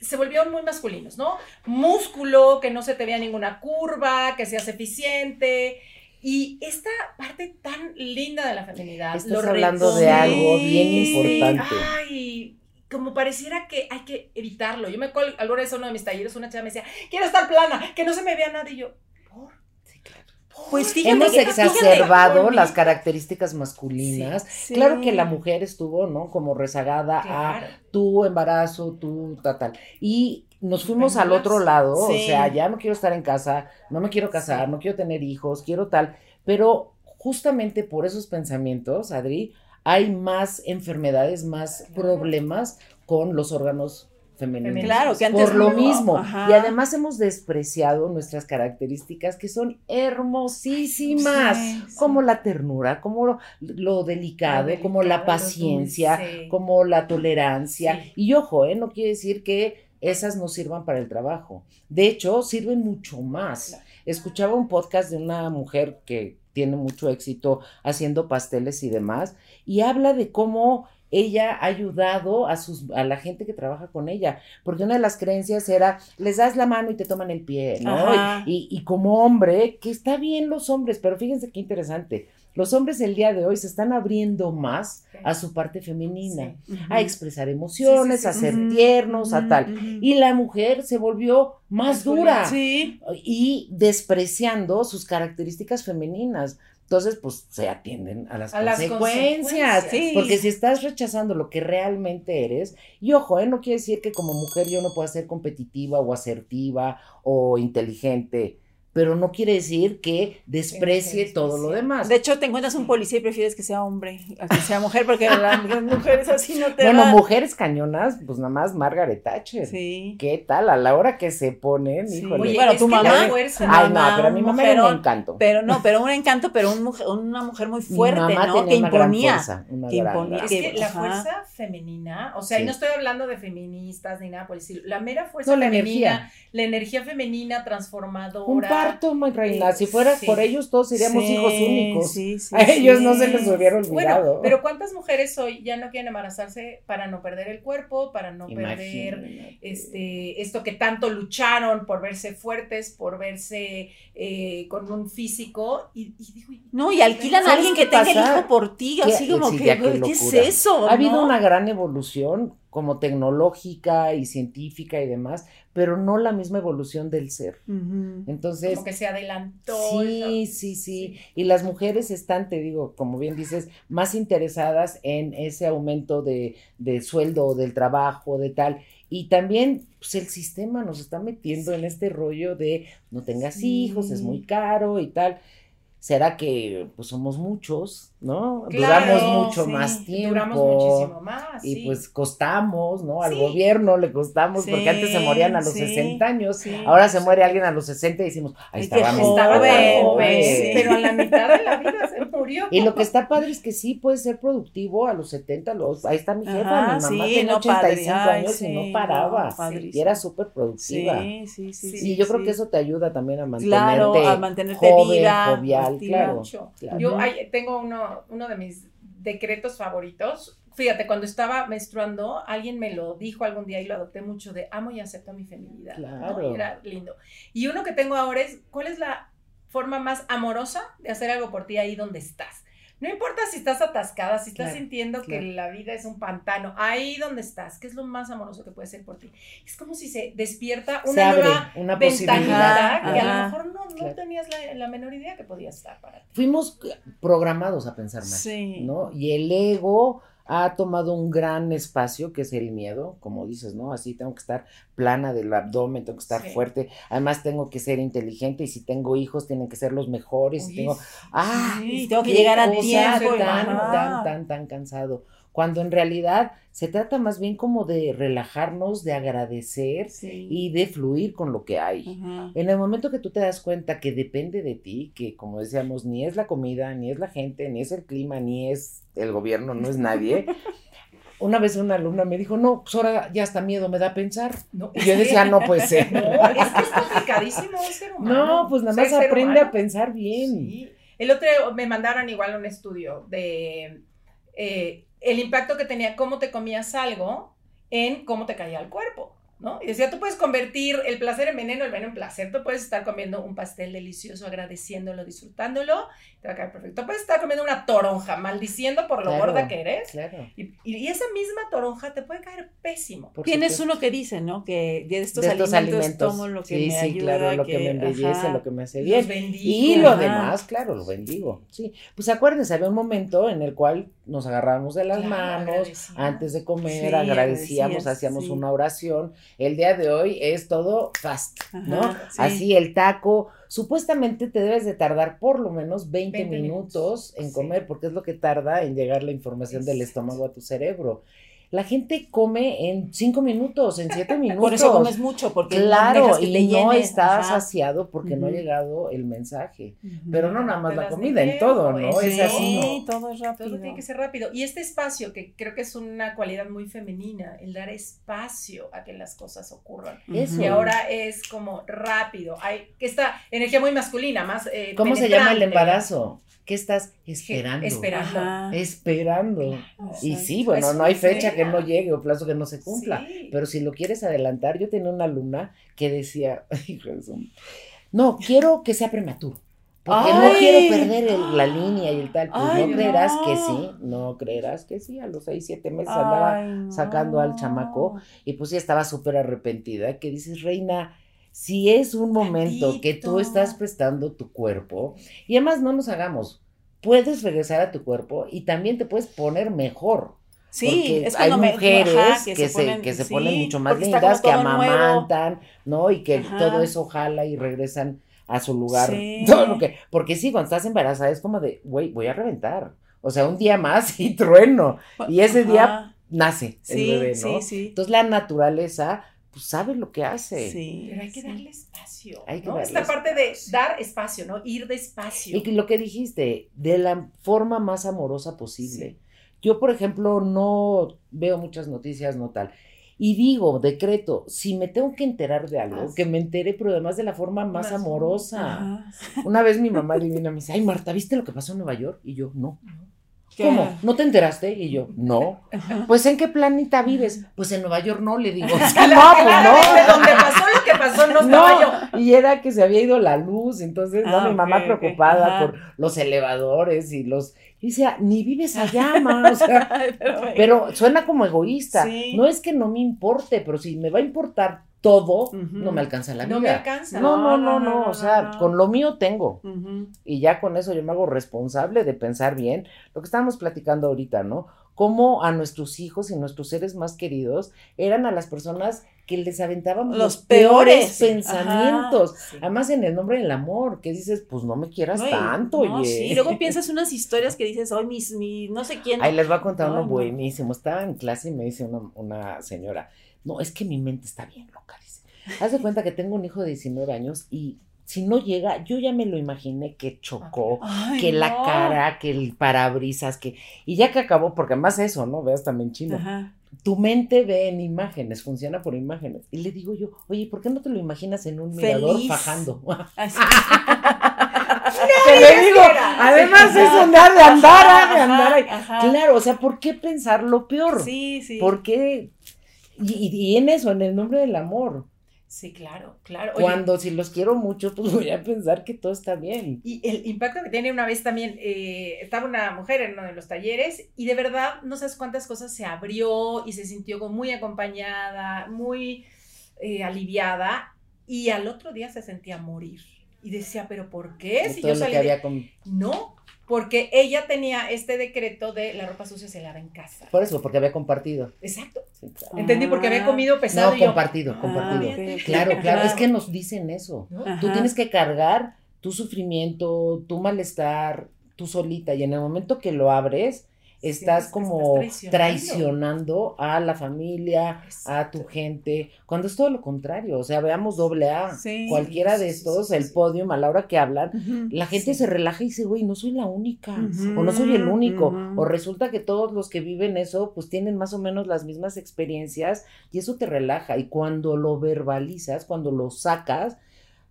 se volvieron muy masculinos, ¿no? Músculo, que no se te vea ninguna curva, que seas eficiente. Y esta parte tan linda de la feminidad. Estás lo hablando de algo bien importante. Ay, como pareciera que hay que evitarlo. Yo me acuerdo, alguna vez uno de mis talleres, una chica me decía, quiero estar plana, que no se me vea nada. Y yo, ¿por? Pues fíjate Hemos exacerbado fíjate, las características masculinas. Sí. Claro que la mujer estuvo, ¿no? Como rezagada Claro. a tu embarazo, tu tal, tal. Y nos fuimos al otro lado, Sí. o sea, ya no quiero estar en casa, no me quiero casar, no quiero tener hijos, quiero tal. Pero justamente por esos pensamientos, Adri, hay más enfermedades, más problemas con los órganos femeninos. Claro, que antes Por lo no. mismo. Ajá. Y además hemos despreciado nuestras características que son hermosísimas, Sí, sí. como la ternura, como lo, lo delicado, como la paciencia, dulce. como la tolerancia. Sí. Y ojo, ¿eh? no quiere decir que esas no sirvan para el trabajo. De hecho, sirven mucho más. Escuchaba un podcast de una mujer que tiene mucho éxito haciendo pasteles y demás, y habla de cómo ella ha ayudado a, sus, a la gente que trabaja con ella, porque una de las creencias era, les das la mano y te toman el pie, ¿no? Y, y como hombre, que está bien los hombres, pero fíjense qué interesante, los hombres el día de hoy se están abriendo más a su parte femenina, Sí. a expresar emociones, Sí, sí, sí. a ser tiernos, a tal. Y la mujer se volvió más dura y despreciando sus características femeninas. Entonces, pues se atienden a las A las consecuencias. consecuencias. Sí. Porque si estás rechazando lo que realmente eres, y ojo, ¿eh? no quiere decir que como mujer yo no pueda ser competitiva o asertiva o inteligente, pero no quiere decir que desprecie todo lo demás. De hecho, te encuentras un policía y prefieres que sea hombre a que sea mujer, porque *laughs* las mujeres así no te bueno, mujeres cañonas, pues nada más Margaret Thatcher. Sí. ¿Qué tal? A la hora que se ponen, Sí. híjole. Oye, Bueno, tu mamá- fuerza- Ay, no, pero a mi mamá era un encanto. Pero no, pero un encanto, pero un mujer- una mujer muy Mi fuerte, mamá ¿no? tenía Que una gran imponía. fuerza, una que gran, imponía, Es que la Ajá. fuerza femenina, o sea, y no estoy hablando de feministas ni nada por el estilo, la mera fuerza No, la femenina, energía. la energía femenina transformadora. Parto. Si fuera Sí. por ellos, todos seríamos Sí, hijos únicos. sí, sí, A ellos no se les hubiera olvidado. Bueno, pero ¿cuántas mujeres hoy ya no quieren embarazarse para no perder el cuerpo, para no perder este, esto que tanto lucharon por verse fuertes, por verse eh, con un físico? Y, y digo, y- No, y alquilan a ¿Sabes alguien que tenga el hijo por ti, ¿Qué- así como sí, que, qué ¿qué es eso? Ha habido una gran evolución como tecnológica y científica y demás, pero no la misma evolución del ser. Entonces, como que se adelantó. Sí, ¿no? sí, sí. Y las mujeres están, te digo, como bien dices, más interesadas en ese aumento de, de sueldo o del trabajo, de tal. Y también, pues el sistema nos está metiendo en este rollo de no tengas Sí. hijos, es muy caro y tal. Será que pues somos muchos, ¿no? Claro, duramos mucho sí, más tiempo. Duramos muchísimo más. Y sí. pues costamos, ¿no? Al Sí. gobierno le costamos, porque antes se morían a los sí, 60 años. Ahora se muere alguien a los 60 y decimos, ahí Ay, estaba, mi Estaba joven, tan joven, pues, pero a la mitad de la vida se murió. Y lo que está padre es que sí puede ser productivo a los 70, los, ahí está mi jefa, Ajá, mi mamá tenía no, 85 padre, ay, años sí, y no no, paraba. padrísimo. y era súper productiva. Sí, sí, sí. Y yo creo que eso te ayuda también a mantenerte, Claro, a mantenerte joven, viva, jovial, claro. claro. Yo ay, tengo uno, uno de mis decretos favoritos. Fíjate, cuando estaba menstruando, alguien me lo dijo algún día y lo adopté mucho de amo y acepto mi feminidad. ¿no? Claro. Y Era lindo. Y uno que tengo ahora es, ¿cuál es la forma más amorosa de hacer algo por ti ahí donde estás? No importa si estás atascada, si estás Claro, sintiendo que la vida es un pantano, ahí donde estás, ¿qué es lo más amoroso que puede ser por ti? Es como si se despierta Se una abre nueva una posibilidad. que a lo mejor no, no Claro. tenías la, la menor idea que podía estar para ti. Fuimos programados a pensar más, Sí. ¿no? Y el ego ha tomado un gran espacio que es el miedo, como dices, ¿no? Así tengo que estar plana del abdomen, tengo que estar Sí. fuerte, además tengo que ser inteligente y si tengo hijos tienen que ser los mejores, y Oye, tengo, ah, Sí, tengo que llegar a tiempo, tan, tan, tan, tan cansado. Cuando en realidad se trata más bien como de relajarnos, de agradecer Sí. y de fluir con lo que hay. En el momento que tú te das cuenta que depende de ti, que como decíamos, ni es la comida, ni es la gente, ni es el clima, ni es el gobierno, no es nadie. *laughs* Una vez una alumna me dijo, no, pues ahora ya hasta miedo me da pensar. No, Y yo decía, no puede ser. *laughs* No, es que es complicadísimo ser humano. No, pues nada más aprende humano. a pensar bien. Sí. El otro me mandaron igual un estudio de eh, el impacto que tenía cómo te comías algo en cómo te caía el cuerpo. ¿No? Y decía, tú puedes convertir el placer en veneno, el veneno en placer. Tú puedes estar comiendo un pastel delicioso, agradeciéndolo, disfrutándolo, te va a caer perfecto. Puedes estar comiendo una toronja, maldiciendo por lo Claro. gorda que eres. Claro. Y, y esa misma toronja te puede caer pésimo. por Tienes supuesto. uno que dice, ¿no? Que de estos, de estos alimentos, alimentos. tomo lo que sí, me sí, ayuda, claro, lo que, me embellece, ajá. lo que me hace Los bien. bendigo. Y lo Ajá. demás, claro, lo bendigo. Sí. Pues acuérdense, había un momento en el cual nos agarramos de las Claro, manos antes de comer, Sí, agradecíamos, hacíamos sí. una oración. El día de hoy es todo fast, ¿no? Sí. Así el taco, supuestamente te debes de tardar por lo menos 20, 20 minutos, minutos, en comer, porque es lo que tarda en llegar la información del estómago a tu cerebro. La gente come en 5 minutos, en 7 minutos. *laughs* Por eso comes mucho, porque no Claro, dejas que te y no llene, está ajá. saciado porque no ha llegado el mensaje. Pero no nada más la comida, en todo, ¿no? es- Es así. Sí, todo es rápido. Todo tiene que ser rápido. Y este espacio, que creo que es una cualidad muy femenina, el dar espacio a que las cosas ocurran. Y ahora es como rápido. Hay esta energía muy masculina, más. eh, ¿Cómo se llama el embarazo? ¿Qué estás esperando? Esperando. Ajá. Esperando. Y sí, bueno, no hay fecha que no llegue o plazo que no se cumpla. Sí. Pero si lo quieres adelantar, yo tenía una alumna que decía, *laughs* hijo de su- no, quiero que sea prematuro. Porque no quiero perder el- la línea y el tal. Pues Ay, no creerás no. que sí, no creerás que sí. A los seis, siete meses andaba no. sacando al chamaco y pues ya estaba súper arrepentida, que dices, reina, si es un momento que tú estás prestando tu cuerpo, y además no nos hagamos, puedes regresar a tu cuerpo y también te puedes poner mejor. Sí, porque es hay me- mujeres ajá, que, se, ponen- que se sí, ponen mucho más lindas, que todo nuevo. amamantan, ¿no? Y que Ajá. todo eso jala y regresan a su lugar. Sí. Todo lo que, porque sí, cuando estás embarazada es como de, güey, voy a reventar. O sea, un día más y *laughs* trueno. Y ese día nace Sí, el bebé, ¿no? sí, sí. Entonces la naturaleza, pues sabe lo que hace. Sí, Pero hay que sí. darle espacio. Hay que ¿no? darle Esta parte de dar espacio, ¿no? Ir despacio. Y lo que dijiste, de la forma más amorosa posible. Yo, por ejemplo, no veo muchas noticias, no tal. Y digo, decreto, si me tengo que enterar de algo, Ah, que me entere, pero además de la forma más, Más amorosa. Ajá. Una vez mi mamá divina me dice, ay Marta, ¿viste lo que pasó en Nueva York? Y yo, no. ¿Qué? ¿Cómo? ¿No te enteraste? Y yo, no. Pues ¿en qué planeta vives? Pues en Nueva York no, le digo. "Es que Claro, no, pues no. donde pasó lo que pasó no estaba yo. *laughs* Y era que se había ido la luz, entonces, no, Ah, mi mamá preocupada por los elevadores y los... Y decía, ni vives allá, *laughs* ma, o sea, *laughs* pero, suena como egoísta. Sí. No es que no me importe, pero si me va a importar todo, no me alcanza la vida. No me alcanza. No, no, no, No, no, no, no, o sea, no, con lo mío tengo. Y ya con eso yo me hago responsable de pensar bien lo que estábamos platicando ahorita, ¿no? cómo a nuestros hijos y nuestros seres más queridos eran a las personas que les aventábamos los, peores, peores. pensamientos. Ajá, sí. Además, en el nombre del amor, que dices, pues no me quieras No, tanto, no, sí, y luego piensas unas historias que dices, hoy mis, mi, no sé quién. Ahí les voy a contar Ay, uno no. buenísimo. Estaba en clase y me dice una, una señora, no, es que mi mente está bien loca, dice. Haz de cuenta que tengo un hijo de 19 años y si no llega, yo ya me lo imaginé que chocó, Ay, que la cara, que el parabrisas, que... Y ya que acabó, porque además eso, ¿no? Veas también chino. Ajá. Tu mente ve en imágenes, funciona por imágenes. Y le digo yo, oye, ¿por qué no te lo imaginas en un mirador Feliz. fajando? *laughs* Así. *laughs* Le digo, además es andar de andar, ah, de Ajá, andar ahí. ajá. Claro, o sea, ¿por qué pensar lo peor? Sí, sí. ¿Por qué? Y- y en eso, en el nombre del amor. Sí, claro, claro. Oye, Cuando si los quiero mucho, pues *laughs* voy a pensar que todo está bien. Y el impacto que tiene una vez también, eh, estaba una mujer en uno de los talleres y de verdad no sabes cuántas cosas se abrió y se sintió como muy acompañada, muy eh, aliviada y al otro día se sentía morir. Y decía, pero ¿por qué? de Si todo yo lo salí que de- había con- No, porque ella tenía este decreto de la ropa sucia se lava en casa. Por eso, porque había compartido. Exacto. Sí, claro. Entendí porque había comido pesado No, y yo, compartido, Ah, compartido. ok. Claro, *laughs* claro, es que nos dicen eso. Tú tienes que cargar tu sufrimiento, tu malestar, tú solita, y en el momento que lo abres, estás Sientes que como estás traicionando a la familia, a tu gente, cuando es todo lo contrario, o sea, veamos doble A, Sí, cualquiera de sí, estos, sí, el podium, a la hora que hablan, la gente se relaja y dice, güey, no soy la única, o no soy el único, o resulta que todos los que viven eso, pues tienen más o menos las mismas experiencias, y eso te relaja, y cuando lo verbalizas, cuando lo sacas,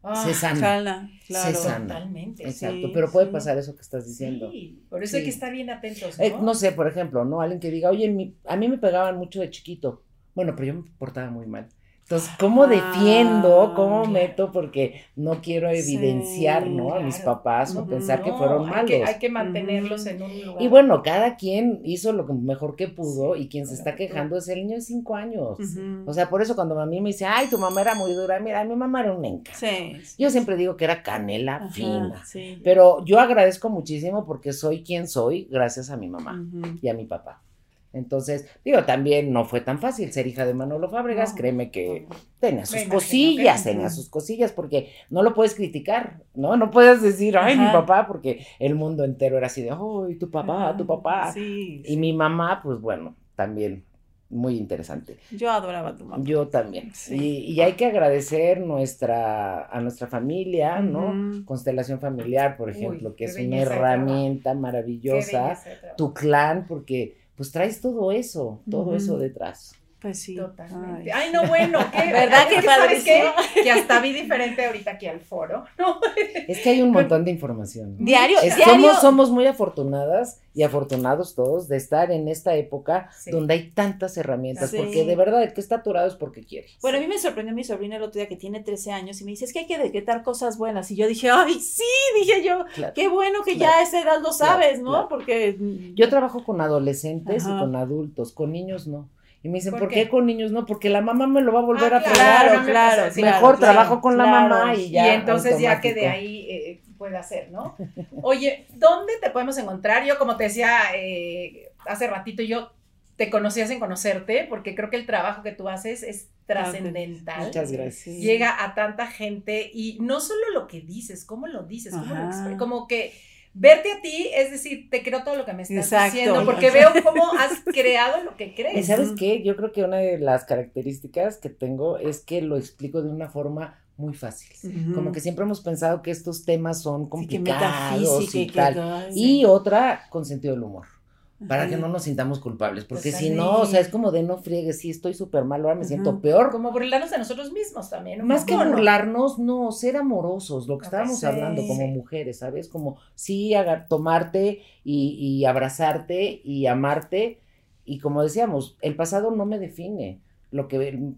Ah, se sana. Claro. Se sana. Totalmente. Exacto, Sí, pero puede sí. pasar eso que estás diciendo. Sí, por eso hay que estar bien atentos, ¿no? Eh, no sé, por ejemplo, ¿no? Alguien que diga, oye, mi- a mí me pegaban mucho de chiquito. Bueno, pero yo me portaba muy mal. Entonces, ¿cómo Ah, defiendo? ¿Cómo claro. meto? Porque no quiero evidenciar, Sí, ¿no? A mis claro. papás o pensar que fueron hay malos. que, hay que mantenerlos en un lugar. Y bueno, cada quien hizo lo mejor que pudo y quien se está quejando es el niño de cinco años. O sea, por eso cuando a mí me dice, ay, tu mamá era muy dura, mira, mi mamá era un enca. Sí. Yo siempre digo que era canela Ajá, fina. sí. Pero yo agradezco muchísimo porque soy quien soy gracias a mi mamá y a mi papá. Entonces, digo, también no fue tan fácil ser hija de Manolo Fábregas, No. créeme que tenía sus cosillas, tenía sus cosillas, porque no lo puedes criticar, ¿no? No puedes decir, ay, mi papá, porque el mundo entero era así de, ay, tu papá, tu papá. Sí. Y mi mamá, pues bueno, también muy interesante. Yo adoraba a tu mamá. Yo también. Sí. Y, y hay que agradecer nuestra, a nuestra familia, ¿no? Constelación familiar, por Uy, ejemplo, que es una herramienta maravillosa. Tu clan, porque pues traes todo eso, todo eso detrás. Pues sí. Totalmente. Ay. Ay, no, bueno, qué *laughs* ¿Verdad que sabes qué? Que hasta vi diferente ahorita aquí al foro. ¿no? Es que hay un montón de información. Diario, Es- diario. somos, somos muy afortunadas y afortunados todos de estar en esta época Sí. donde hay tantas herramientas, Sí. porque de verdad el que está aturado es porque quiere. Bueno, a mí me sorprendió mi sobrina el otro día que tiene 13 años y me dice, es que hay que decretar cosas buenas. Y yo dije, ay, sí, dije yo, Claro. qué bueno que Claro. ya a esa edad lo Claro, sabes, ¿no? claro. Porque... Yo trabajo con adolescentes y con adultos, con niños no. Y me dicen, ¿Por ¿por, qué? qué? con niños no? Porque la mamá me lo va a volver Ah, a fregar. Claro, claro, sí, Mejor claro, trabajo con la mamá y ya. y entonces ya que de ahí eh, puede hacer, ¿no? Oye, ¿dónde te podemos encontrar? Yo, como te decía eh, hace ratito, yo te conocía sin conocerte, porque creo que el trabajo que tú haces es trascendental. Muchas gracias. Llega a tanta gente y no solo lo que dices, cómo lo dices, cómo lo como que verte a ti, es decir, te creo todo lo que me estás Exacto. diciendo, porque veo cómo has *laughs* creado lo que ¿Y crees. sabes qué? Yo creo que una de las características que tengo es que lo explico de una forma muy fácil. Como que siempre hemos pensado que estos temas son Sí, que complicados y que otra con sentido del humor. Para Ajá. que no nos sintamos culpables, porque si no, o sea, es como de no friegues, sí, estoy súper mal, ahora me siento peor. Como burlarnos de nosotros mismos también. Más que burlarnos, no, ser amorosos, lo que Ok, estábamos sí, hablando como mujeres, ¿sabes? Como sí, tomarte y, y abrazarte y amarte. Y como decíamos, el pasado no me define. Lo que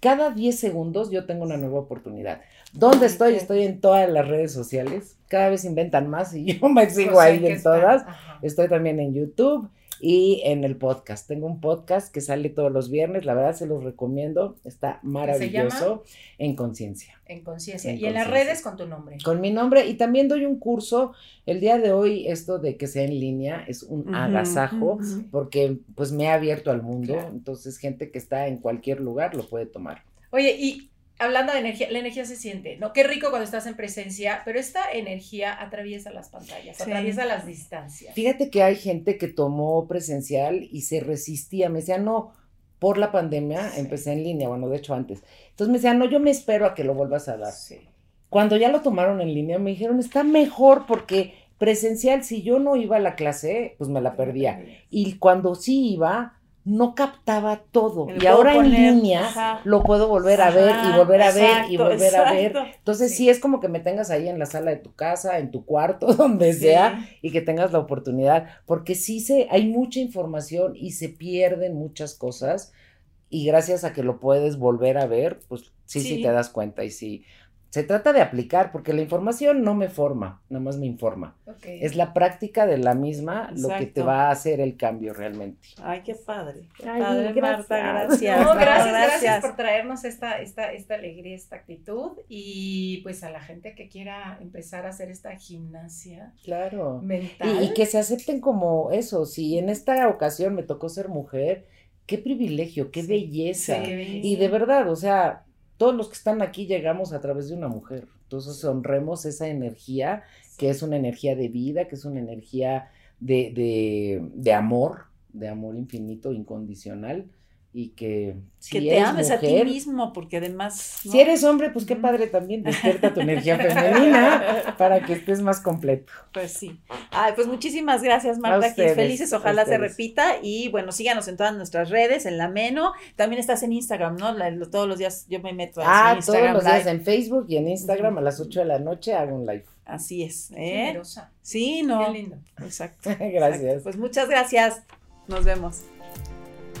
cada 10 segundos yo tengo una nueva oportunidad. ¿Dónde estoy? Estoy en todas las redes sociales. Cada vez inventan más y *laughs* yo me sigo Pues hay ahí en todas. ajá. Estoy también en YouTube y en el podcast. Tengo un podcast que sale todos los viernes, la verdad se los recomiendo, está maravilloso en conciencia. En conciencia. En Y en las redes con tu nombre. Con mi nombre y también doy un curso. El día de hoy esto de que sea en línea es un agasajo porque pues me ha abierto al mundo, Claro. entonces gente que está en cualquier lugar lo puede tomar. Oye, y hablando de energía, la energía se siente, ¿no? Qué rico cuando estás en presencia, pero esta energía atraviesa las pantallas, Sí. atraviesa las distancias. Fíjate que hay gente que tomó presencial y se resistía, me decía, no, por la pandemia Sí. empecé en línea, bueno, de hecho antes. Entonces me decía, no, yo me espero a que lo vuelvas a dar. Sí. Cuando ya lo tomaron en línea me dijeron, está mejor porque presencial, si yo no iba a la clase, pues me la perdía. Y cuando sí iba, no captaba todo. Me Y ahora en línea ajá. lo puedo volver a ver y volver a ver y exacto, volver a ver. Entonces Sí. sí. es como que me tengas ahí en la sala de tu casa, en tu cuarto, *laughs* donde Sí. sea, y que tengas la oportunidad, porque sí se, hay mucha información y se pierden muchas cosas. Y gracias a que lo puedes volver a ver, pues sí, sí, Sí. te das cuenta. Y sí, se trata de aplicar, porque la información no me forma, nada más me informa. Es la práctica de la misma lo que te va a hacer el cambio realmente. Ay, qué padre. Qué Ay, padre, gracias. Marta, gracias. No, No, gracias, gracias por traernos esta, esta, esta alegría, esta actitud y pues a la gente que quiera empezar a hacer esta gimnasia Claro. mental. Y, y que se acepten como eso. Si en esta ocasión me tocó ser mujer, qué privilegio, qué Sí, belleza. sí, qué belleza. Y de verdad, o sea, todos los que están aquí llegamos a través de una mujer. Entonces honremos esa energía, que es una energía de vida, que es una energía de, de, de amor, de amor infinito, incondicional. Y que si que te eres ames a ti mujer, mismo, porque además. ¿no? Si eres hombre, pues qué padre también, despierta tu energía femenina *laughs* para que estés más completo. Pues sí. Ay, pues muchísimas gracias, Marta. Aquí felices, ojalá se repita. Y bueno, síganos en todas nuestras redes, en la Meno. También estás en Instagram, ¿no? La- lo- todos los días yo me meto a Ah, su todos Instagram los días en Facebook y en Instagram a las 8 de la noche hago un live. Así es. ¿eh? generosa, Sí, no. Qué lindo. Exacto. *laughs* Gracias. exacto. Pues muchas gracias. Nos vemos.